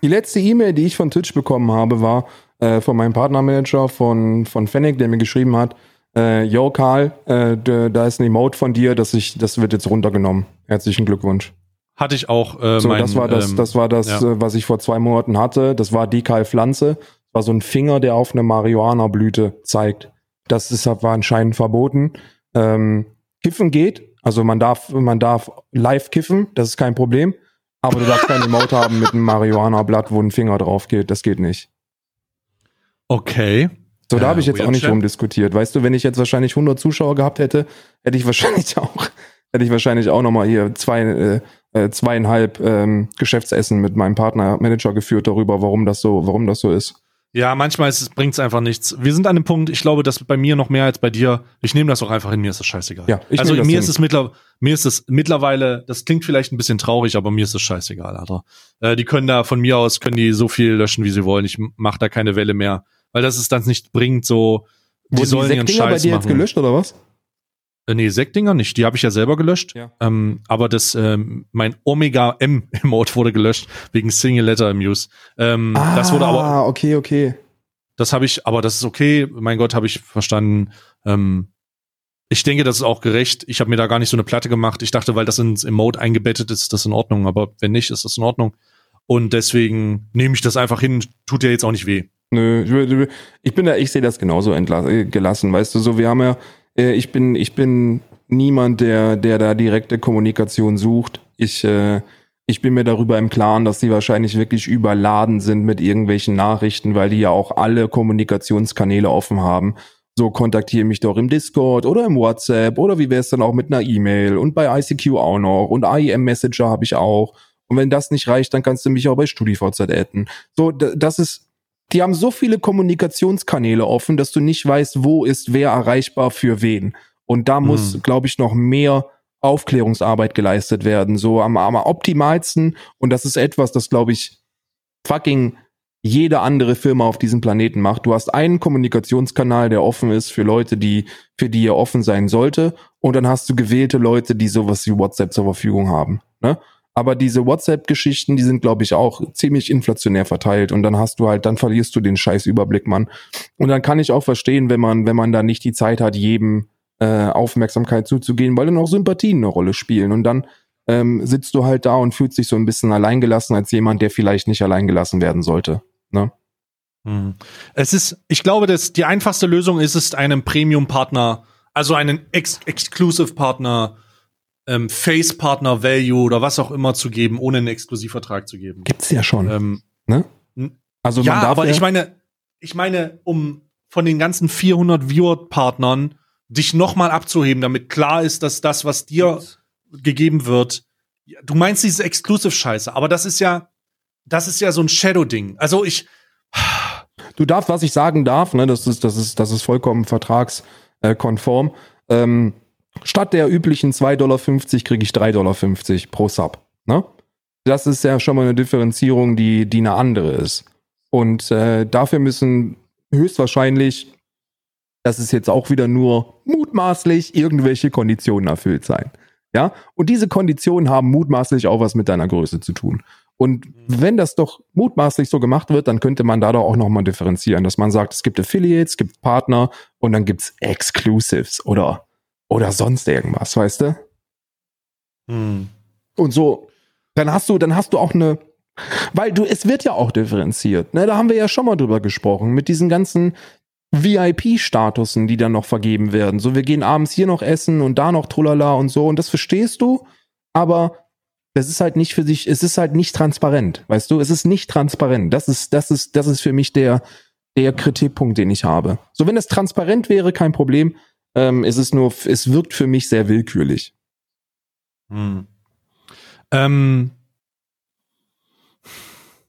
Die letzte E-Mail, die ich von Twitch bekommen habe, war, äh, von meinem Partnermanager von, von Fennec, der mir geschrieben hat, äh, yo Karl, äh, da ist ein Emote von dir, das, ich, das wird jetzt runtergenommen. Herzlichen Glückwunsch. Hatte ich auch. Äh, so, mein, das war das, ähm, das war das, ja. äh, was ich vor zwei Monaten hatte. Das war die Karl Pflanze. Das war so ein Finger, der auf eine Marihuana-Blüte zeigt. Das ist, war anscheinend verboten. Ähm, kiffen geht, also man darf, man darf live kiffen, das ist kein Problem. Aber du darfst kein (laughs) Emote haben mit einem Marihuana-Blatt, wo ein Finger drauf geht. Das geht nicht. Okay. So, da äh, habe ich jetzt auch nicht rumdiskutiert. Weißt du, wenn ich jetzt wahrscheinlich 100 Zuschauer gehabt hätte, hätte ich wahrscheinlich (laughs) auch, hätte ich wahrscheinlich auch nochmal hier zwei, äh, äh, zweieinhalb ähm, Geschäftsessen mit meinem Partner Manager geführt darüber, warum das so, warum das so ist. Ja, manchmal bringt es einfach nichts. Wir sind an dem Punkt, ich glaube, dass bei mir noch mehr als bei dir. Ich nehme das auch einfach hin, mir ist das scheißegal. Ja, ich also mir hin. ist es mittler, mir ist es mittlerweile, das klingt vielleicht ein bisschen traurig, aber mir ist es scheißegal, Alter. Äh, die können da von mir aus, können die so viel löschen, wie sie wollen. Ich mach da keine Welle mehr weil das es dann nicht bringt, so die Wurden sollen die ihren Scheiß bei dir machen. jetzt gelöscht oder was? Äh, nee, Sektdinger nicht. Die habe ich ja selber gelöscht. Ja. Ähm, aber das, ähm, mein Omega M (laughs) Emote wurde gelöscht wegen Single Letter Amuse. Ähm, ah, das wurde aber. okay, okay. Das habe ich, aber das ist okay. Mein Gott, habe ich verstanden. Ähm, ich denke, das ist auch gerecht. Ich habe mir da gar nicht so eine Platte gemacht. Ich dachte, weil das ins Emote eingebettet ist, ist das in Ordnung. Aber wenn nicht, ist das in Ordnung. Und deswegen nehme ich das einfach hin. Tut ja jetzt auch nicht weh. Nö, ich bin da, ich sehe das genauso gelassen, weißt du, so wir haben ja, äh, ich bin, ich bin niemand, der, der da direkte Kommunikation sucht. Ich, äh, ich bin mir darüber im Klaren, dass die wahrscheinlich wirklich überladen sind mit irgendwelchen Nachrichten, weil die ja auch alle Kommunikationskanäle offen haben. So kontaktiere mich doch im Discord oder im WhatsApp oder wie wäre es dann auch mit einer E-Mail und bei ICQ auch noch und IEM Messenger habe ich auch. Und wenn das nicht reicht, dann kannst du mich auch bei StudiVZ adden. So, das ist, die haben so viele Kommunikationskanäle offen, dass du nicht weißt, wo ist wer erreichbar für wen. Und da muss, mhm. glaube ich, noch mehr Aufklärungsarbeit geleistet werden. So am, am optimalsten. Und das ist etwas, das, glaube ich, fucking jede andere Firma auf diesem Planeten macht. Du hast einen Kommunikationskanal, der offen ist für Leute, die, für die er offen sein sollte. Und dann hast du gewählte Leute, die sowas wie WhatsApp zur Verfügung haben. Ne? Aber diese WhatsApp-Geschichten, die sind, glaube ich, auch ziemlich inflationär verteilt. Und dann hast du halt, dann verlierst du den scheiß Überblick, Mann. Und dann kann ich auch verstehen, wenn man, wenn man da nicht die Zeit hat, jedem äh, Aufmerksamkeit zuzugehen, weil dann auch Sympathien eine Rolle spielen. Und dann ähm, sitzt du halt da und fühlst dich so ein bisschen alleingelassen als jemand, der vielleicht nicht alleingelassen werden sollte. Ne? Hm. Es ist, ich glaube, dass die einfachste Lösung ist es, einem Premium-Partner, also einen Ex Exclusive-Partner, ähm, Face-Partner Value oder was auch immer zu geben, ohne einen Exklusivvertrag zu geben. Gibt's ja schon. Ähm, ne? Also ja, aber ja ich meine, ich meine, um von den ganzen 400 Viewer-Partnern dich nochmal abzuheben, damit klar ist, dass das, was dir gegeben wird, du meinst diese Exclusive-Scheiße, aber das ist ja, das ist ja so ein Shadow-Ding. Also ich. Du darfst, was ich sagen darf, ne, das ist, das ist, das ist vollkommen vertragskonform. Ähm, statt der üblichen 2,50 Dollar kriege ich 3,50 Dollar pro Sub. Ne? Das ist ja schon mal eine Differenzierung, die, die eine andere ist. Und äh, dafür müssen höchstwahrscheinlich, das ist jetzt auch wieder nur mutmaßlich, irgendwelche Konditionen erfüllt sein. Ja, und diese Konditionen haben mutmaßlich auch was mit deiner Größe zu tun. Und wenn das doch mutmaßlich so gemacht wird, dann könnte man da doch auch nochmal differenzieren, dass man sagt, es gibt Affiliates, es gibt Partner und dann gibt's Exclusives oder oder sonst irgendwas, weißt du? Hm. Und so, dann hast du, dann hast du auch eine, weil du, es wird ja auch differenziert, ne? Da haben wir ja schon mal drüber gesprochen, mit diesen ganzen VIP-Statusen, die dann noch vergeben werden. So, wir gehen abends hier noch essen und da noch Trulala und so, und das verstehst du, aber das ist halt nicht für sich, es ist halt nicht transparent, weißt du? Es ist nicht transparent. Das ist, das ist, das ist für mich der, der Kritikpunkt, den ich habe. So, wenn es transparent wäre, kein Problem, ähm, es ist nur, es wirkt für mich sehr willkürlich. Hm. Ähm,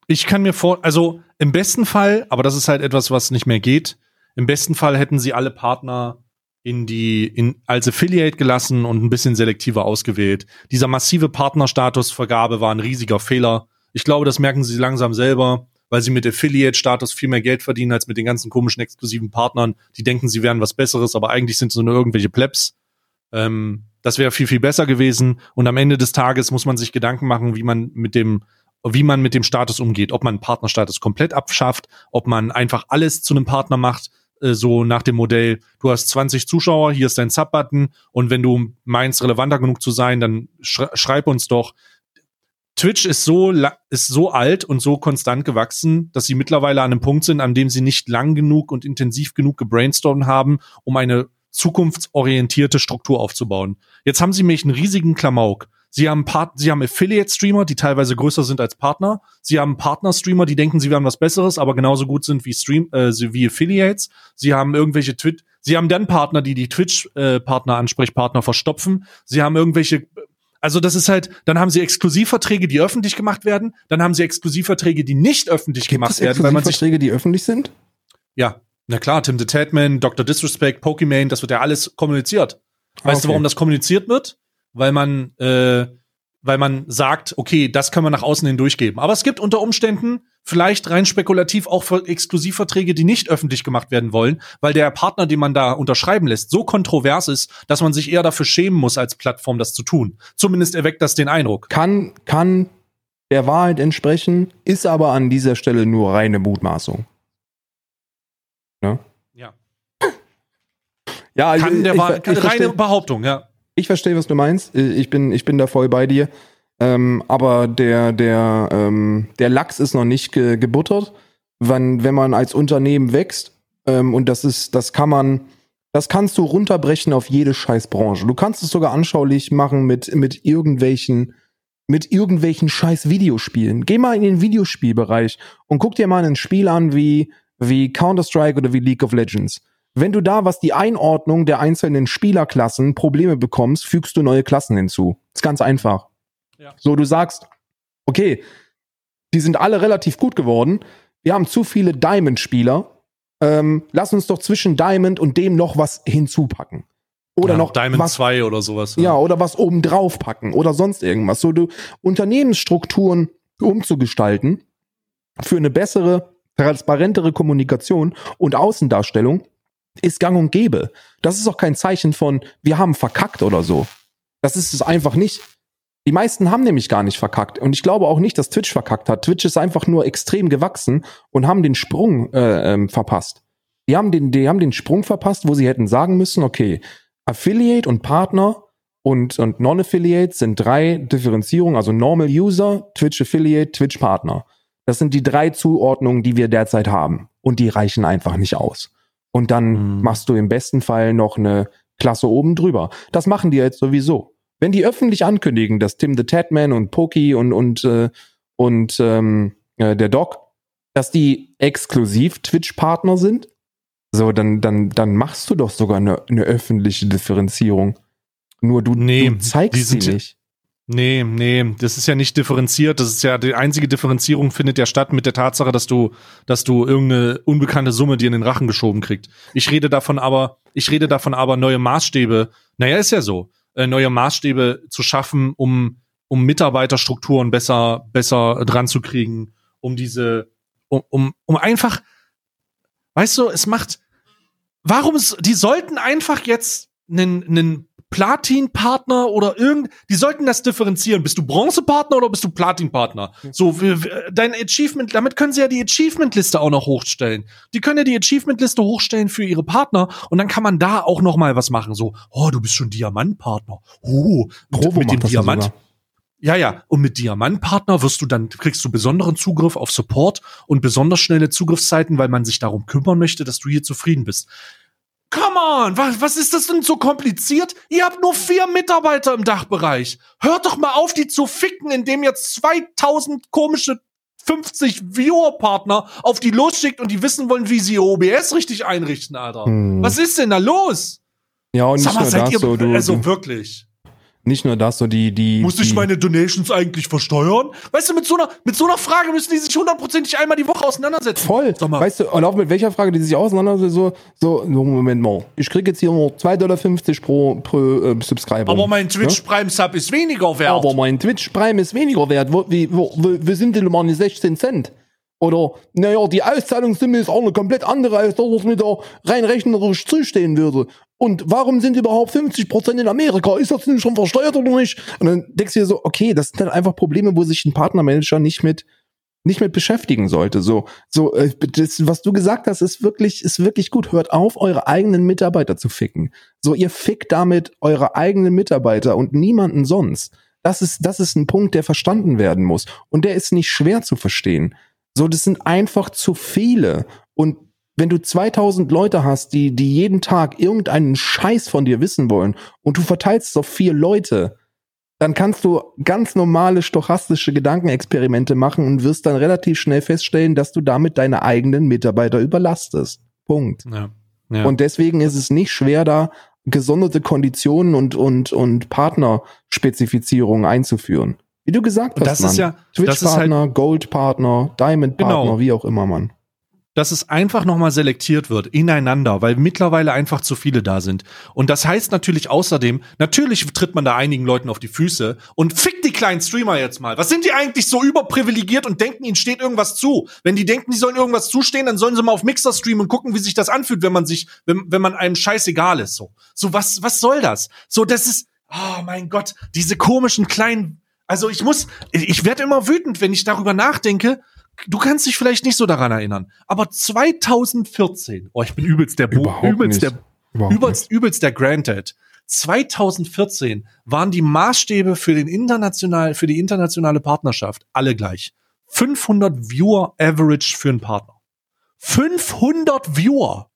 ich kann mir vor, also im besten Fall, aber das ist halt etwas, was nicht mehr geht. Im besten Fall hätten sie alle Partner in die in, als Affiliate gelassen und ein bisschen selektiver ausgewählt. Dieser massive Partnerstatusvergabe war ein riesiger Fehler. Ich glaube, das merken sie langsam selber weil sie mit Affiliate-Status viel mehr Geld verdienen als mit den ganzen komischen exklusiven Partnern. Die denken, sie wären was Besseres, aber eigentlich sind sie nur irgendwelche Plebs. Ähm, das wäre viel, viel besser gewesen. Und am Ende des Tages muss man sich Gedanken machen, wie man mit dem wie man mit dem Status umgeht, ob man Partnerstatus komplett abschafft, ob man einfach alles zu einem Partner macht, äh, so nach dem Modell, du hast 20 Zuschauer, hier ist dein Sub-Button und wenn du meinst, relevanter genug zu sein, dann schreib uns doch, Twitch ist so, ist so alt und so konstant gewachsen, dass sie mittlerweile an einem Punkt sind, an dem sie nicht lang genug und intensiv genug gebrainstormt haben, um eine zukunftsorientierte Struktur aufzubauen. Jetzt haben sie mich einen riesigen Klamauk. Sie haben, Part sie haben Affiliate-Streamer, die teilweise größer sind als Partner. Sie haben Partner-Streamer, die denken, sie wären was Besseres, aber genauso gut sind wie Stream, äh, wie Affiliates. Sie haben irgendwelche Twitch, sie haben dann Partner, die die Twitch-Partner, äh, Ansprechpartner verstopfen. Sie haben irgendwelche also das ist halt, dann haben sie Exklusivverträge, die öffentlich gemacht werden, dann haben sie Exklusivverträge, die nicht öffentlich Gibt gemacht werden, weil man sich Verträge, die öffentlich sind? Ja, na klar, Tim the Tatman, Dr. Disrespect, Pokimane, das wird ja alles kommuniziert. Weißt okay. du, warum das kommuniziert wird? Weil man äh, weil man sagt, okay, das können wir nach außen hin durchgeben. Aber es gibt unter Umständen vielleicht rein spekulativ auch Exklusivverträge, die nicht öffentlich gemacht werden wollen, weil der Partner, den man da unterschreiben lässt, so kontrovers ist, dass man sich eher dafür schämen muss, als Plattform das zu tun. Zumindest erweckt das den Eindruck. Kann, kann der Wahrheit entsprechen, ist aber an dieser Stelle nur reine Mutmaßung. Ne? Ja. Ja, Kann ich, der ich, reine verstehe, Behauptung, ja. Ich verstehe, was du meinst. Ich bin, ich bin da voll bei dir. Ähm, aber der, der, ähm, der Lachs ist noch nicht ge gebuttert. Wenn, wenn man als Unternehmen wächst, ähm, und das ist, das kann man, das kannst du runterbrechen auf jede Scheißbranche. Du kannst es sogar anschaulich machen mit, mit irgendwelchen, mit irgendwelchen scheiß Videospielen. Geh mal in den Videospielbereich und guck dir mal ein Spiel an wie, wie Counter-Strike oder wie League of Legends. Wenn du da, was die Einordnung der einzelnen Spielerklassen Probleme bekommst, fügst du neue Klassen hinzu. ist ganz einfach. Ja. So, du sagst, okay, die sind alle relativ gut geworden. Wir haben zu viele Diamond-Spieler. Ähm, lass uns doch zwischen Diamond und dem noch was hinzupacken. Oder ja, noch Diamond was 2 oder sowas. ja, oder was oben drauf packen oder sonst irgendwas. So du Unternehmensstrukturen umzugestalten für eine bessere, transparentere Kommunikation und Außendarstellung ist gang und gäbe. Das ist auch kein Zeichen von, wir haben verkackt oder so. Das ist es einfach nicht. Die meisten haben nämlich gar nicht verkackt. Und ich glaube auch nicht, dass Twitch verkackt hat. Twitch ist einfach nur extrem gewachsen und haben den Sprung äh, ähm, verpasst. Die haben, den, die haben den Sprung verpasst, wo sie hätten sagen müssen, okay, Affiliate und Partner und, und Non-Affiliate sind drei Differenzierungen, also Normal User, Twitch Affiliate, Twitch Partner. Das sind die drei Zuordnungen, die wir derzeit haben. Und die reichen einfach nicht aus. Und dann Mhm. machst du im besten Fall noch eine Klasse oben drüber. Das machen die jetzt sowieso. Wenn die öffentlich ankündigen, dass Tim the Tatman und Pokey und, und, äh, und ähm, äh, der Doc, dass die exklusiv Twitch-Partner sind, so, dann, dann, dann machst du doch sogar eine, eine öffentliche Differenzierung. Nur du, Nee, du zeigst die sind- sie nicht. Nee, nee, das ist ja nicht differenziert. Das ist ja die einzige Differenzierung findet ja statt mit der Tatsache, dass du, dass du irgendeine unbekannte Summe dir in den Rachen geschoben kriegst. Ich rede davon aber, ich rede davon aber neue Maßstäbe. Naja, ist ja so, äh, neue Maßstäbe zu schaffen, um, um Mitarbeiterstrukturen besser, besser dran zu kriegen, um diese, um, um, um einfach, weißt du, es macht, warum, die sollten einfach jetzt einen, einen Platin-Partner oder irgend, die sollten das differenzieren. Bist du Bronze-Partner oder bist du Platin-Partner? So, dein Achievement, damit können sie ja die Achievement-Liste auch noch hochstellen. Die können ja die Achievement-Liste hochstellen für ihre Partner und dann kann man da auch noch mal was machen. So, oh, du bist schon Diamant-Partner. Oh, Provo mit dem das ja Diamant. sogar. Ja, ja. Und mit Diamantpartner wirst du dann, kriegst du besonderen Zugriff auf Support und besonders schnelle Zugriffszeiten, weil man sich darum kümmern möchte, dass du hier zufrieden bist. Come on, was, was ist das denn so kompliziert? Ihr habt nur vier Mitarbeiter im Dachbereich. Hört doch mal auf, die zu ficken, indem ihr 2000 komische 50 Viewer-Partner auf die losschickt und die wissen wollen, wie sie ihr OBS richtig einrichten, Alter. Hm. Was ist denn da los? Ja, und nicht Sag mal, nur seid das, ihr, so, du, also wirklich. Nicht nur das, so die, die. Muss die, ich meine Donations eigentlich versteuern? Weißt du, mit so einer, mit so einer Frage müssen die sich hundertprozentig einmal die Woche auseinandersetzen. Voll. Sag mal. Weißt du, und auch mit welcher Frage die sich auseinandersetzen, so, so, Moment mal. Ich krieg jetzt hier nur 2,50 Dollar pro, pro äh, Subscriber. Aber mein Twitch Prime Sub ist weniger wert. Aber mein Twitch Prime ist weniger wert. Wo, wie, wo, wo, wie sind denn meine 16 Cent? Oder, naja, die Auszahlungssumme ist auch eine komplett andere, als das, was mir da rein rechnerisch zustehen würde. Und warum sind überhaupt 50% in Amerika? Ist das denn schon versteuert oder nicht? Und dann denkst du dir so, okay, das sind dann einfach Probleme, wo sich ein Partnermanager nicht mit, nicht mit beschäftigen sollte. So, so, äh, das, was du gesagt hast, ist wirklich, ist wirklich gut. Hört auf, eure eigenen Mitarbeiter zu ficken. So, ihr fickt damit eure eigenen Mitarbeiter und niemanden sonst. Das ist, das ist ein Punkt, der verstanden werden muss. Und der ist nicht schwer zu verstehen. So, das sind einfach zu viele. Und wenn du 2000 Leute hast, die, die jeden Tag irgendeinen Scheiß von dir wissen wollen und du verteilst es auf vier Leute, dann kannst du ganz normale stochastische Gedankenexperimente machen und wirst dann relativ schnell feststellen, dass du damit deine eigenen Mitarbeiter überlastest. Punkt. Ja. Ja. Und deswegen ist es nicht schwer, da gesonderte Konditionen und, und, und Partnerspezifizierungen einzuführen. Wie du gesagt hast, das ist Mann. ja, ist halt, Twitch-Partner, Gold-Partner, Diamond-Partner, Genau. wie auch immer, Mann. dass es einfach nochmal selektiert wird, ineinander, weil mittlerweile einfach zu viele da sind. Und das heißt natürlich außerdem, natürlich tritt man da einigen Leuten auf die Füße und fickt die kleinen Streamer jetzt mal. Was sind die eigentlich so überprivilegiert und denken, ihnen steht irgendwas zu? Wenn die denken, die sollen irgendwas zustehen, dann sollen sie mal auf Mixer streamen und gucken, wie sich das anfühlt, wenn man sich, wenn, wenn man einem scheißegal ist, so. So, was, was soll das? So, das ist, oh mein Gott, diese komischen kleinen, also ich muss, ich werde immer wütend, wenn ich darüber nachdenke, du kannst dich vielleicht nicht so daran erinnern, aber 2014, oh, ich bin übelst der Bo Überhaupt übelst nicht. der Übelst, übelst der Granted. 2014 waren die Maßstäbe für den international, für die internationale Partnerschaft alle gleich. 500 Viewer Average für einen Partner. 500 Viewer.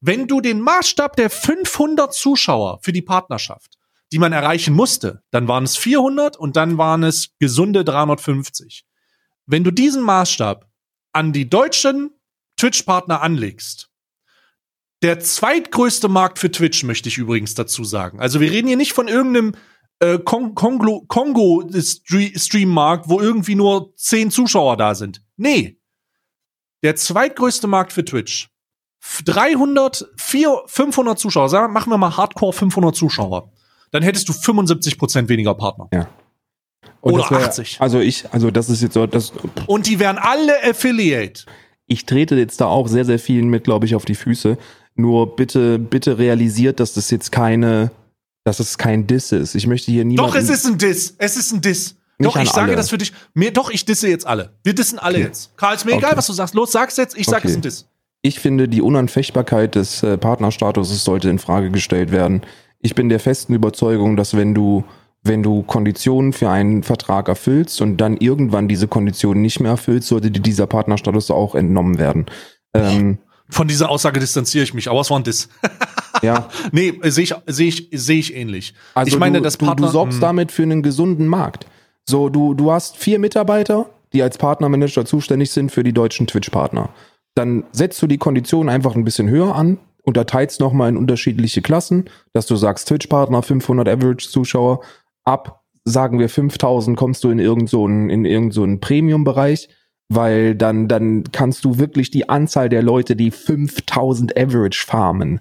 Wenn du den Maßstab der 500 Zuschauer für die Partnerschaft, die man erreichen musste, dann waren es 400 und dann waren es gesunde 350. Wenn du diesen Maßstab an die deutschen Twitch-Partner anlegst, der zweitgrößte Markt für Twitch, möchte ich übrigens dazu sagen. Also wir reden hier nicht von irgendeinem äh, Kongo-Stream-Markt, wo irgendwie nur zehn Zuschauer da sind. Nee. Der zweitgrößte Markt für Twitch. 300, 400, 500 Zuschauer. Sagen, machen wir mal Hardcore 500 Zuschauer. Dann hättest du 75% weniger Partner. Ja. Und Oder wär, 80. Also ich, also das ist jetzt so, das. Und die wären alle Affiliate. Ich trete jetzt da auch sehr, sehr vielen mit, glaube ich, auf die Füße. Nur bitte, bitte realisiert, dass das jetzt keine, dass es kein Diss ist. Ich möchte hier niemanden. Doch, es ist ein Diss. Es ist ein Diss. Doch, ich sage alle. das für dich. Mir, doch, ich disse jetzt alle. Wir dissen alle okay. jetzt. Karl, ist mir okay. egal, was du sagst. Los, sag's jetzt. Ich sag, okay. es ist ein Diss. Ich finde, die Unanfechtbarkeit des äh, Partnerstatuses sollte in Frage gestellt werden. Ich bin der festen Überzeugung, dass wenn du, wenn du Konditionen für einen Vertrag erfüllst und dann irgendwann diese Konditionen nicht mehr erfüllst, sollte dir dieser Partnerstatus auch entnommen werden. Ähm, von dieser Aussage distanziere ich mich, aber es war ein Diss. (laughs) ja. Nee, sehe ich, sehe ich, sehe ich ähnlich. Also ich meine, du, das Partner, du, du sorgst hm. damit für einen gesunden Markt. So, du, du hast vier Mitarbeiter, die als Partnermanager zuständig sind für die deutschen Twitch-Partner. Dann setzt du die Konditionen einfach ein bisschen höher an, unterteilst nochmal in unterschiedliche Klassen, dass du sagst, Twitch-Partner 500 Average-Zuschauer, ab, sagen wir 5000 kommst du in irgendeinen so in irgend so Premium-Bereich weil dann, dann kannst du wirklich die Anzahl der Leute, die 5000 Average farmen,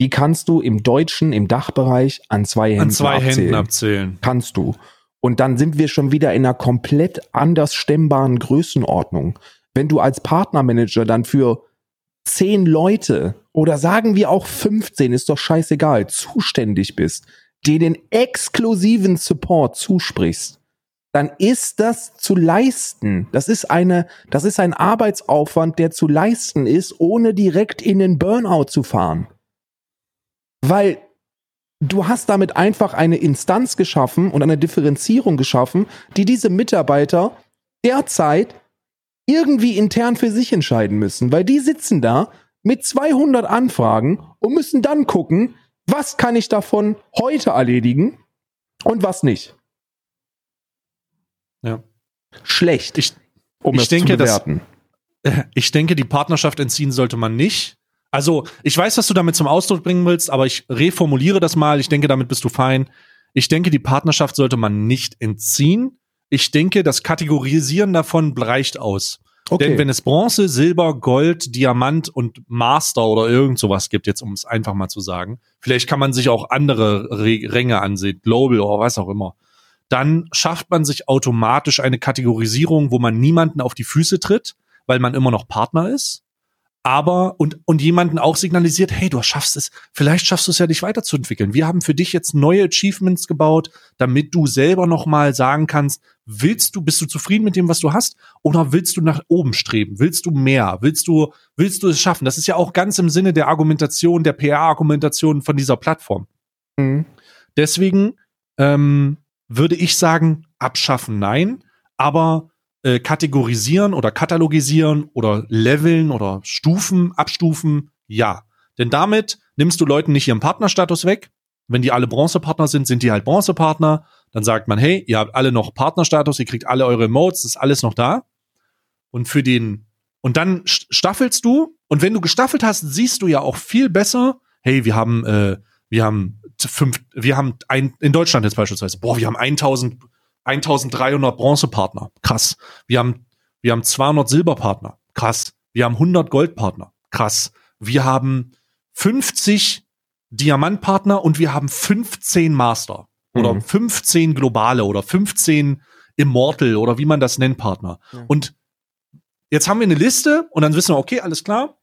die kannst du im Deutschen, im Dachbereich an zwei Händen, an zwei abzählen. Händen abzählen. Kannst du. Und dann sind wir schon wieder in einer komplett anders stemmbaren Größenordnung. Wenn du als Partnermanager dann für zehn Leute oder sagen wir auch 15, ist doch scheißegal, zuständig bist, denen exklusiven Support zusprichst, dann ist das zu leisten. Das ist eine, das ist ein Arbeitsaufwand, der zu leisten ist, ohne direkt in den Burnout zu fahren. Weil du hast damit einfach eine Instanz geschaffen und eine Differenzierung geschaffen, die diese Mitarbeiter derzeit irgendwie intern für sich entscheiden müssen, weil die sitzen da mit 200 Anfragen und müssen dann gucken, was kann ich davon heute erledigen und was nicht. Ja. Schlecht. Ich, um ich denke, zu bewerten. Dass, (laughs) ich denke, die Partnerschaft entziehen sollte man nicht. Also, ich weiß, was du damit zum Ausdruck bringen willst, aber ich reformuliere das mal. Ich denke, damit bist du fein. Ich denke, die Partnerschaft sollte man nicht entziehen. Ich denke, das Kategorisieren davon reicht aus. Okay. Denn wenn es Bronze, Silber, Gold, Diamant und Master oder irgend sowas gibt, jetzt um es einfach mal zu sagen, vielleicht kann man sich auch andere Ränge ansehen, Global oder was auch immer dann schafft man sich automatisch eine Kategorisierung, wo man niemanden auf die Füße tritt, weil man immer noch Partner ist. Aber und, und jemanden auch signalisiert, hey, du schaffst es, vielleicht schaffst du es ja, dich weiterzuentwickeln. Wir haben für dich jetzt neue Achievements gebaut, damit du selber nochmal sagen kannst, willst du, bist du zufrieden mit dem, was du hast? Oder willst du nach oben streben? Willst du mehr? Willst du, willst du es schaffen? Das ist ja auch ganz im Sinne der Argumentation, der PR-Argumentation von dieser Plattform. Mhm. Deswegen ähm, würde ich sagen, abschaffen nein, aber äh, kategorisieren oder katalogisieren oder leveln oder Stufen, abstufen, ja. Denn damit nimmst du Leuten nicht ihren Partnerstatus weg. Wenn die alle Bronzepartner sind, sind die halt Bronzepartner. Dann sagt man, hey, ihr habt alle noch Partnerstatus, ihr kriegt alle eure Emotes, ist alles noch da. Und für den, und dann staffelst du, und wenn du gestaffelt hast, siehst du ja auch viel besser, hey, wir haben, äh, wir haben fünf, wir haben ein, in Deutschland jetzt beispielsweise, boah, wir haben 1000, 1300 Bronzepartner. Krass. Wir haben, wir haben 200 Silberpartner. Krass. Wir haben 100 Goldpartner. Krass. Wir haben 50 Diamantpartner und wir haben 15 Master oder mhm. 15 globale oder 15 Immortal oder wie man das nennt Partner. Ja. Und jetzt haben wir eine Liste und dann wissen wir, okay, alles klar.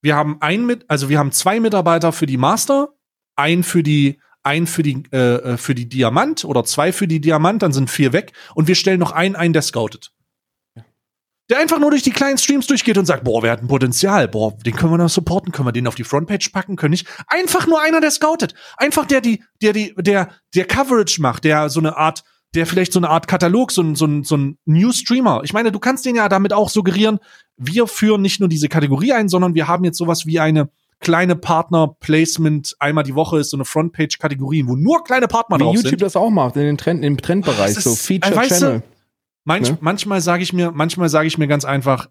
Wir haben ein mit, also wir haben zwei Mitarbeiter für die Master, ein für die ein für die äh, äh, für die Diamant oder zwei für die Diamant, dann sind vier weg und wir stellen noch einen ein, der scoutet. der einfach nur durch die kleinen Streams durchgeht und sagt, boah, wir hatten Potenzial, boah, den können wir noch supporten, können wir den auf die Frontpage packen, können nicht. Einfach nur einer, der scoutet. Einfach der, die, der, die, der, der Coverage macht, der so eine Art, der vielleicht so eine Art Katalog, so ein, so ein, so ein New Streamer. Ich meine, du kannst den ja damit auch suggerieren, wir führen nicht nur diese Kategorie ein, sondern wir haben jetzt sowas wie eine kleine Partner-Placement einmal die Woche ist so eine Frontpage-Kategorie, wo nur kleine Partner Wie drauf YouTube sind. das auch macht, in den Trend, im Trendbereich, Das so ist- Feature äh. Manch, Ne? Manchmal sage ich mir, manchmal sage ich mir ganz einfach,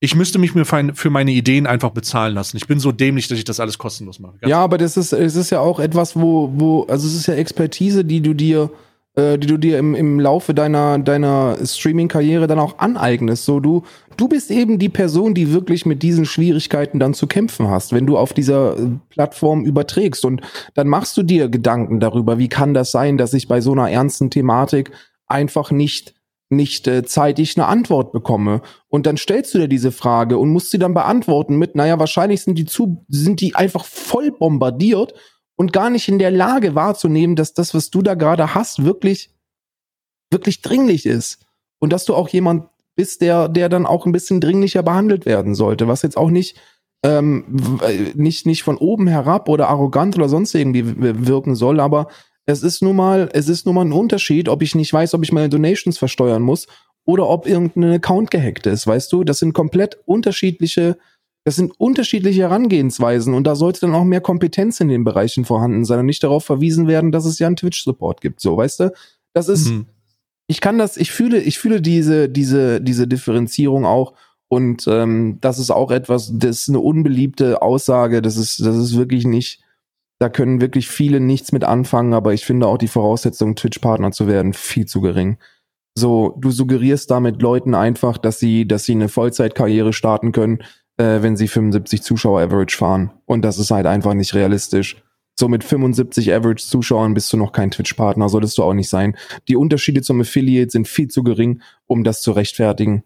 ich müsste mich mir für für meine Ideen einfach bezahlen lassen. Ich bin so dämlich, dass ich das alles kostenlos mache. Ganz Ja, aber das ist, es ist ja auch etwas, wo, wo, also es ist ja Expertise, die du dir, äh, die du dir im, im Laufe deiner, deiner Streaming-Karriere dann auch aneignest. So, du, du bist eben die Person, die wirklich mit diesen Schwierigkeiten dann zu kämpfen hast, wenn du auf dieser äh, Plattform überträgst. Und dann machst du dir Gedanken darüber, wie kann das sein, dass ich bei so einer ernsten Thematik einfach nicht nicht äh, zeitig eine Antwort bekomme. Und dann stellst du dir diese Frage und musst sie dann beantworten mit, naja, wahrscheinlich sind die zu, sind die einfach voll bombardiert und gar nicht in der Lage wahrzunehmen, dass das, was du da gerade hast, wirklich, wirklich dringlich ist. Und dass du auch jemand bist, der, der dann auch ein bisschen dringlicher behandelt werden sollte, was jetzt auch nicht, ähm, äh, nicht, nicht von oben herab oder arrogant oder sonst irgendwie wirken soll, aber es ist nun mal, es ist nun mal ein Unterschied, ob ich nicht weiß, ob ich meine Donations versteuern muss oder ob irgendein Account gehackt ist, weißt du? Das sind komplett unterschiedliche, das sind unterschiedliche Herangehensweisen und da sollte dann auch mehr Kompetenz in den Bereichen vorhanden sein und nicht darauf verwiesen werden, dass es ja einen Twitch-Support gibt, so, weißt du? Das ist, Mhm. ich kann das, ich fühle, ich fühle diese, diese, diese Differenzierung auch. Und ähm, das ist auch etwas, das ist eine unbeliebte Aussage, das ist, das ist wirklich nicht, da können wirklich viele nichts mit anfangen, aber ich finde auch die Voraussetzung, Twitch-Partner zu werden, viel zu gering. So, du suggerierst damit Leuten einfach, dass sie, dass sie eine Vollzeitkarriere starten können, äh, wenn sie 75 Zuschauer Average fahren. Und das ist halt einfach nicht realistisch. So mit 75 Average Zuschauern bist du noch kein Twitch-Partner, solltest du auch nicht sein. Die Unterschiede zum Affiliate sind viel zu gering, um das zu rechtfertigen.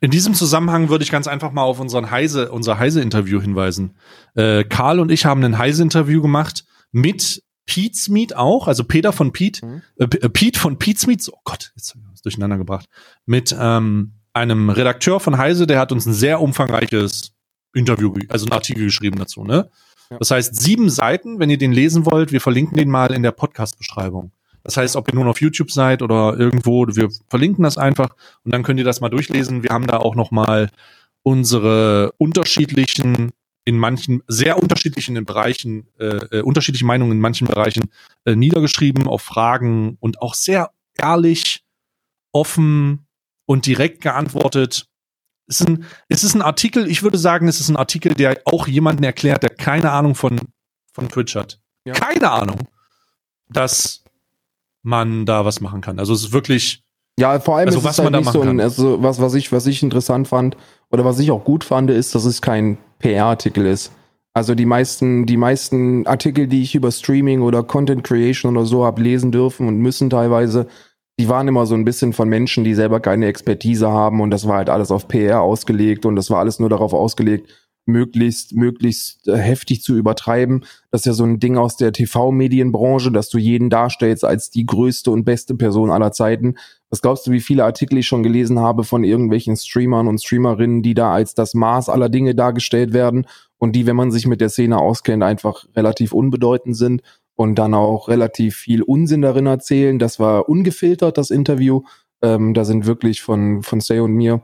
In diesem Zusammenhang würde ich ganz einfach mal auf unseren Heise, unser Heise-Interview hinweisen. Äh, Karl und ich haben ein Heise-Interview gemacht mit Pete's Meat auch, also Peter von Pete, Mhm. äh, äh, Pete von Pete's Meat, oh Gott, jetzt habe ich was durcheinander gebracht, mit ähm, einem Redakteur von Heise, der hat uns ein sehr umfangreiches Interview, also einen Artikel geschrieben dazu, ne? Ja. Das heißt, sieben Seiten, wenn ihr den lesen wollt, wir verlinken den mal in der Podcast-Beschreibung. Das heißt, ob ihr nun auf YouTube seid oder irgendwo, wir verlinken das einfach und dann könnt ihr das mal durchlesen. Wir haben da auch noch mal unsere unterschiedlichen, in manchen, sehr unterschiedlichen Bereichen, äh, äh, unterschiedliche Meinungen in manchen Bereichen äh, niedergeschrieben auf Fragen und auch sehr ehrlich, offen und direkt geantwortet. Es ist ein, es ist ein Artikel, ich würde sagen, es ist ein Artikel, der auch jemanden erklärt, der keine Ahnung von, von Twitch hat. Ja. Keine Ahnung, dass man da was machen kann. Also es ist wirklich, Ja, vor allem Also ist was es halt man da nicht so machen ein, kann. also was, was ich, was ich interessant fand oder was ich auch gut fand, ist, dass es kein PR-Artikel ist. Also die meisten, die meisten Artikel, die ich über Streaming oder Content Creation oder so habe lesen dürfen und müssen teilweise, die waren immer so ein bisschen von Menschen, die selber keine Expertise haben und das war halt alles auf PR ausgelegt und das war alles nur darauf ausgelegt, möglichst, möglichst äh, heftig zu übertreiben. Das ist ja so ein Ding aus der TV-Medienbranche, dass du jeden darstellst als die größte und beste Person aller Zeiten. Was glaubst du, wie viele Artikel ich schon gelesen habe von irgendwelchen Streamern und Streamerinnen, die da als das Maß aller Dinge dargestellt werden und die, wenn man sich mit der Szene auskennt, einfach relativ unbedeutend sind und dann auch relativ viel Unsinn darin erzählen. Das war ungefiltert, das Interview. Ähm, da sind wirklich von, von Say und mir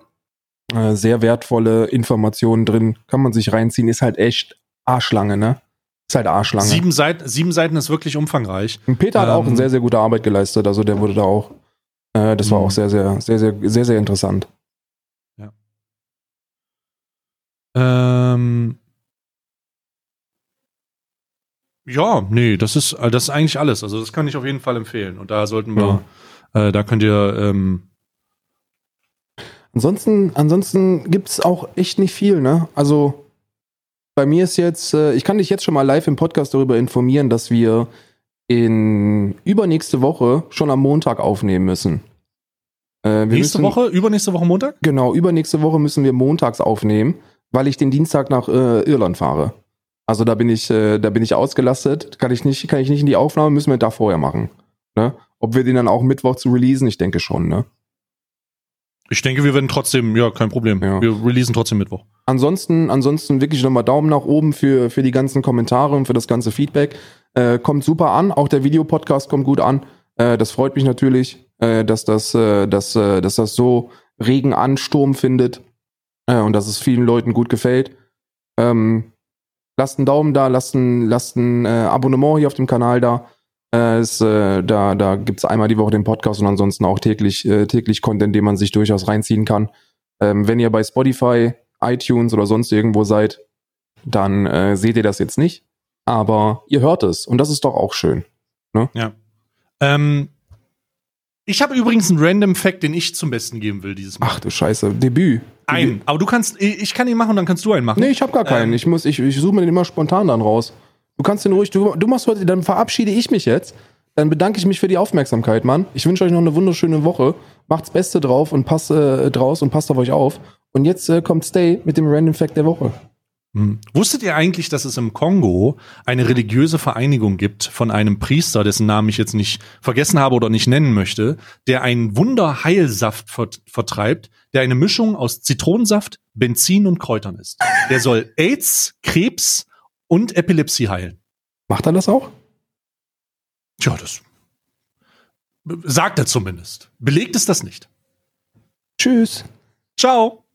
äh, sehr wertvolle Informationen drin. Kann man sich reinziehen. Ist halt echt Arschlange, ne? Ist halt Arschlange. sieben Seiten, sieben Seiten ist wirklich umfangreich. Und Peter hat auch Ähm, eine sehr, sehr gute Arbeit geleistet. Also der wurde da auch, äh, das war Mhm. auch sehr, sehr, sehr, sehr, sehr, sehr interessant. Ähm, ja, nee, das ist, äh, das ist eigentlich alles. Also das kann ich auf jeden Fall empfehlen. Und da sollten wir, äh, da könnt ihr, ähm, Ansonsten, ansonsten gibt's auch echt nicht viel, ne? Also bei mir ist jetzt, äh, ich kann dich jetzt schon mal live im Podcast darüber informieren, dass wir in übernächste Woche schon am Montag aufnehmen müssen. Äh, nächste müssen, Woche, übernächste Woche Montag? Genau, übernächste Woche müssen wir montags aufnehmen, weil ich den Dienstag nach äh, Irland fahre. Also da bin ich, äh, da bin ich ausgelastet. Kann ich nicht, kann ich nicht in die Aufnahme, müssen wir da vorher machen. Ne? Ob wir den dann auch Mittwoch zu releasen, ich denke schon, ne? Ich denke, wir werden trotzdem, ja, kein Problem. Ja. Wir releasen trotzdem Mittwoch. Ansonsten, ansonsten wirklich nochmal Daumen nach oben für, für die ganzen Kommentare und für das ganze Feedback. Äh, kommt super an. Auch der Videopodcast kommt gut an. Äh, das freut mich natürlich, äh, dass, das, äh, dass, äh, dass das so regen Ansturm findet äh, und dass es vielen Leuten gut gefällt. Ähm, lasst einen Daumen da, lasst ein, lasst ein äh, Abonnement hier auf dem Kanal da. Äh, ist, äh, da da gibt es einmal die Woche den Podcast und ansonsten auch täglich, äh, täglich Content, den man sich durchaus reinziehen kann. Ähm, wenn ihr bei Spotify, iTunes oder sonst irgendwo seid, dann äh, seht ihr das jetzt nicht. Aber ihr hört es und das ist doch auch schön. Ähm, ich habe übrigens einen random Fact, den ich zum Besten geben will dieses Mal. Ach du Scheiße, Debüt. Einen. Aber du kannst, ich kann ihn machen und dann kannst du einen machen. Nee, ich habe gar keinen. Ähm. ich muss, ich, ich suche mir den immer spontan dann raus. Du kannst den ruhig, du, du machst heute, dann verabschiede ich mich jetzt. Dann bedanke ich mich für die Aufmerksamkeit, Mann. Ich wünsche euch noch eine wunderschöne Woche. Macht's Beste drauf und passt äh, draus und passt auf euch auf. Und jetzt äh, kommt Stay mit dem Random Fact der Woche. Hm. Wusstet ihr eigentlich, dass es im Kongo eine religiöse Vereinigung gibt von einem Priester, dessen Namen ich jetzt nicht vergessen habe oder nicht nennen möchte, der einen Wunderheilsaft vert vertreibt, der eine Mischung aus Zitronensaft, Benzin und Kräutern ist. Der soll AIDS, Krebs und Epilepsie heilen. Macht er das auch? Tja, das sagt er zumindest. Belegt ist das nicht. Tschüss. Ciao.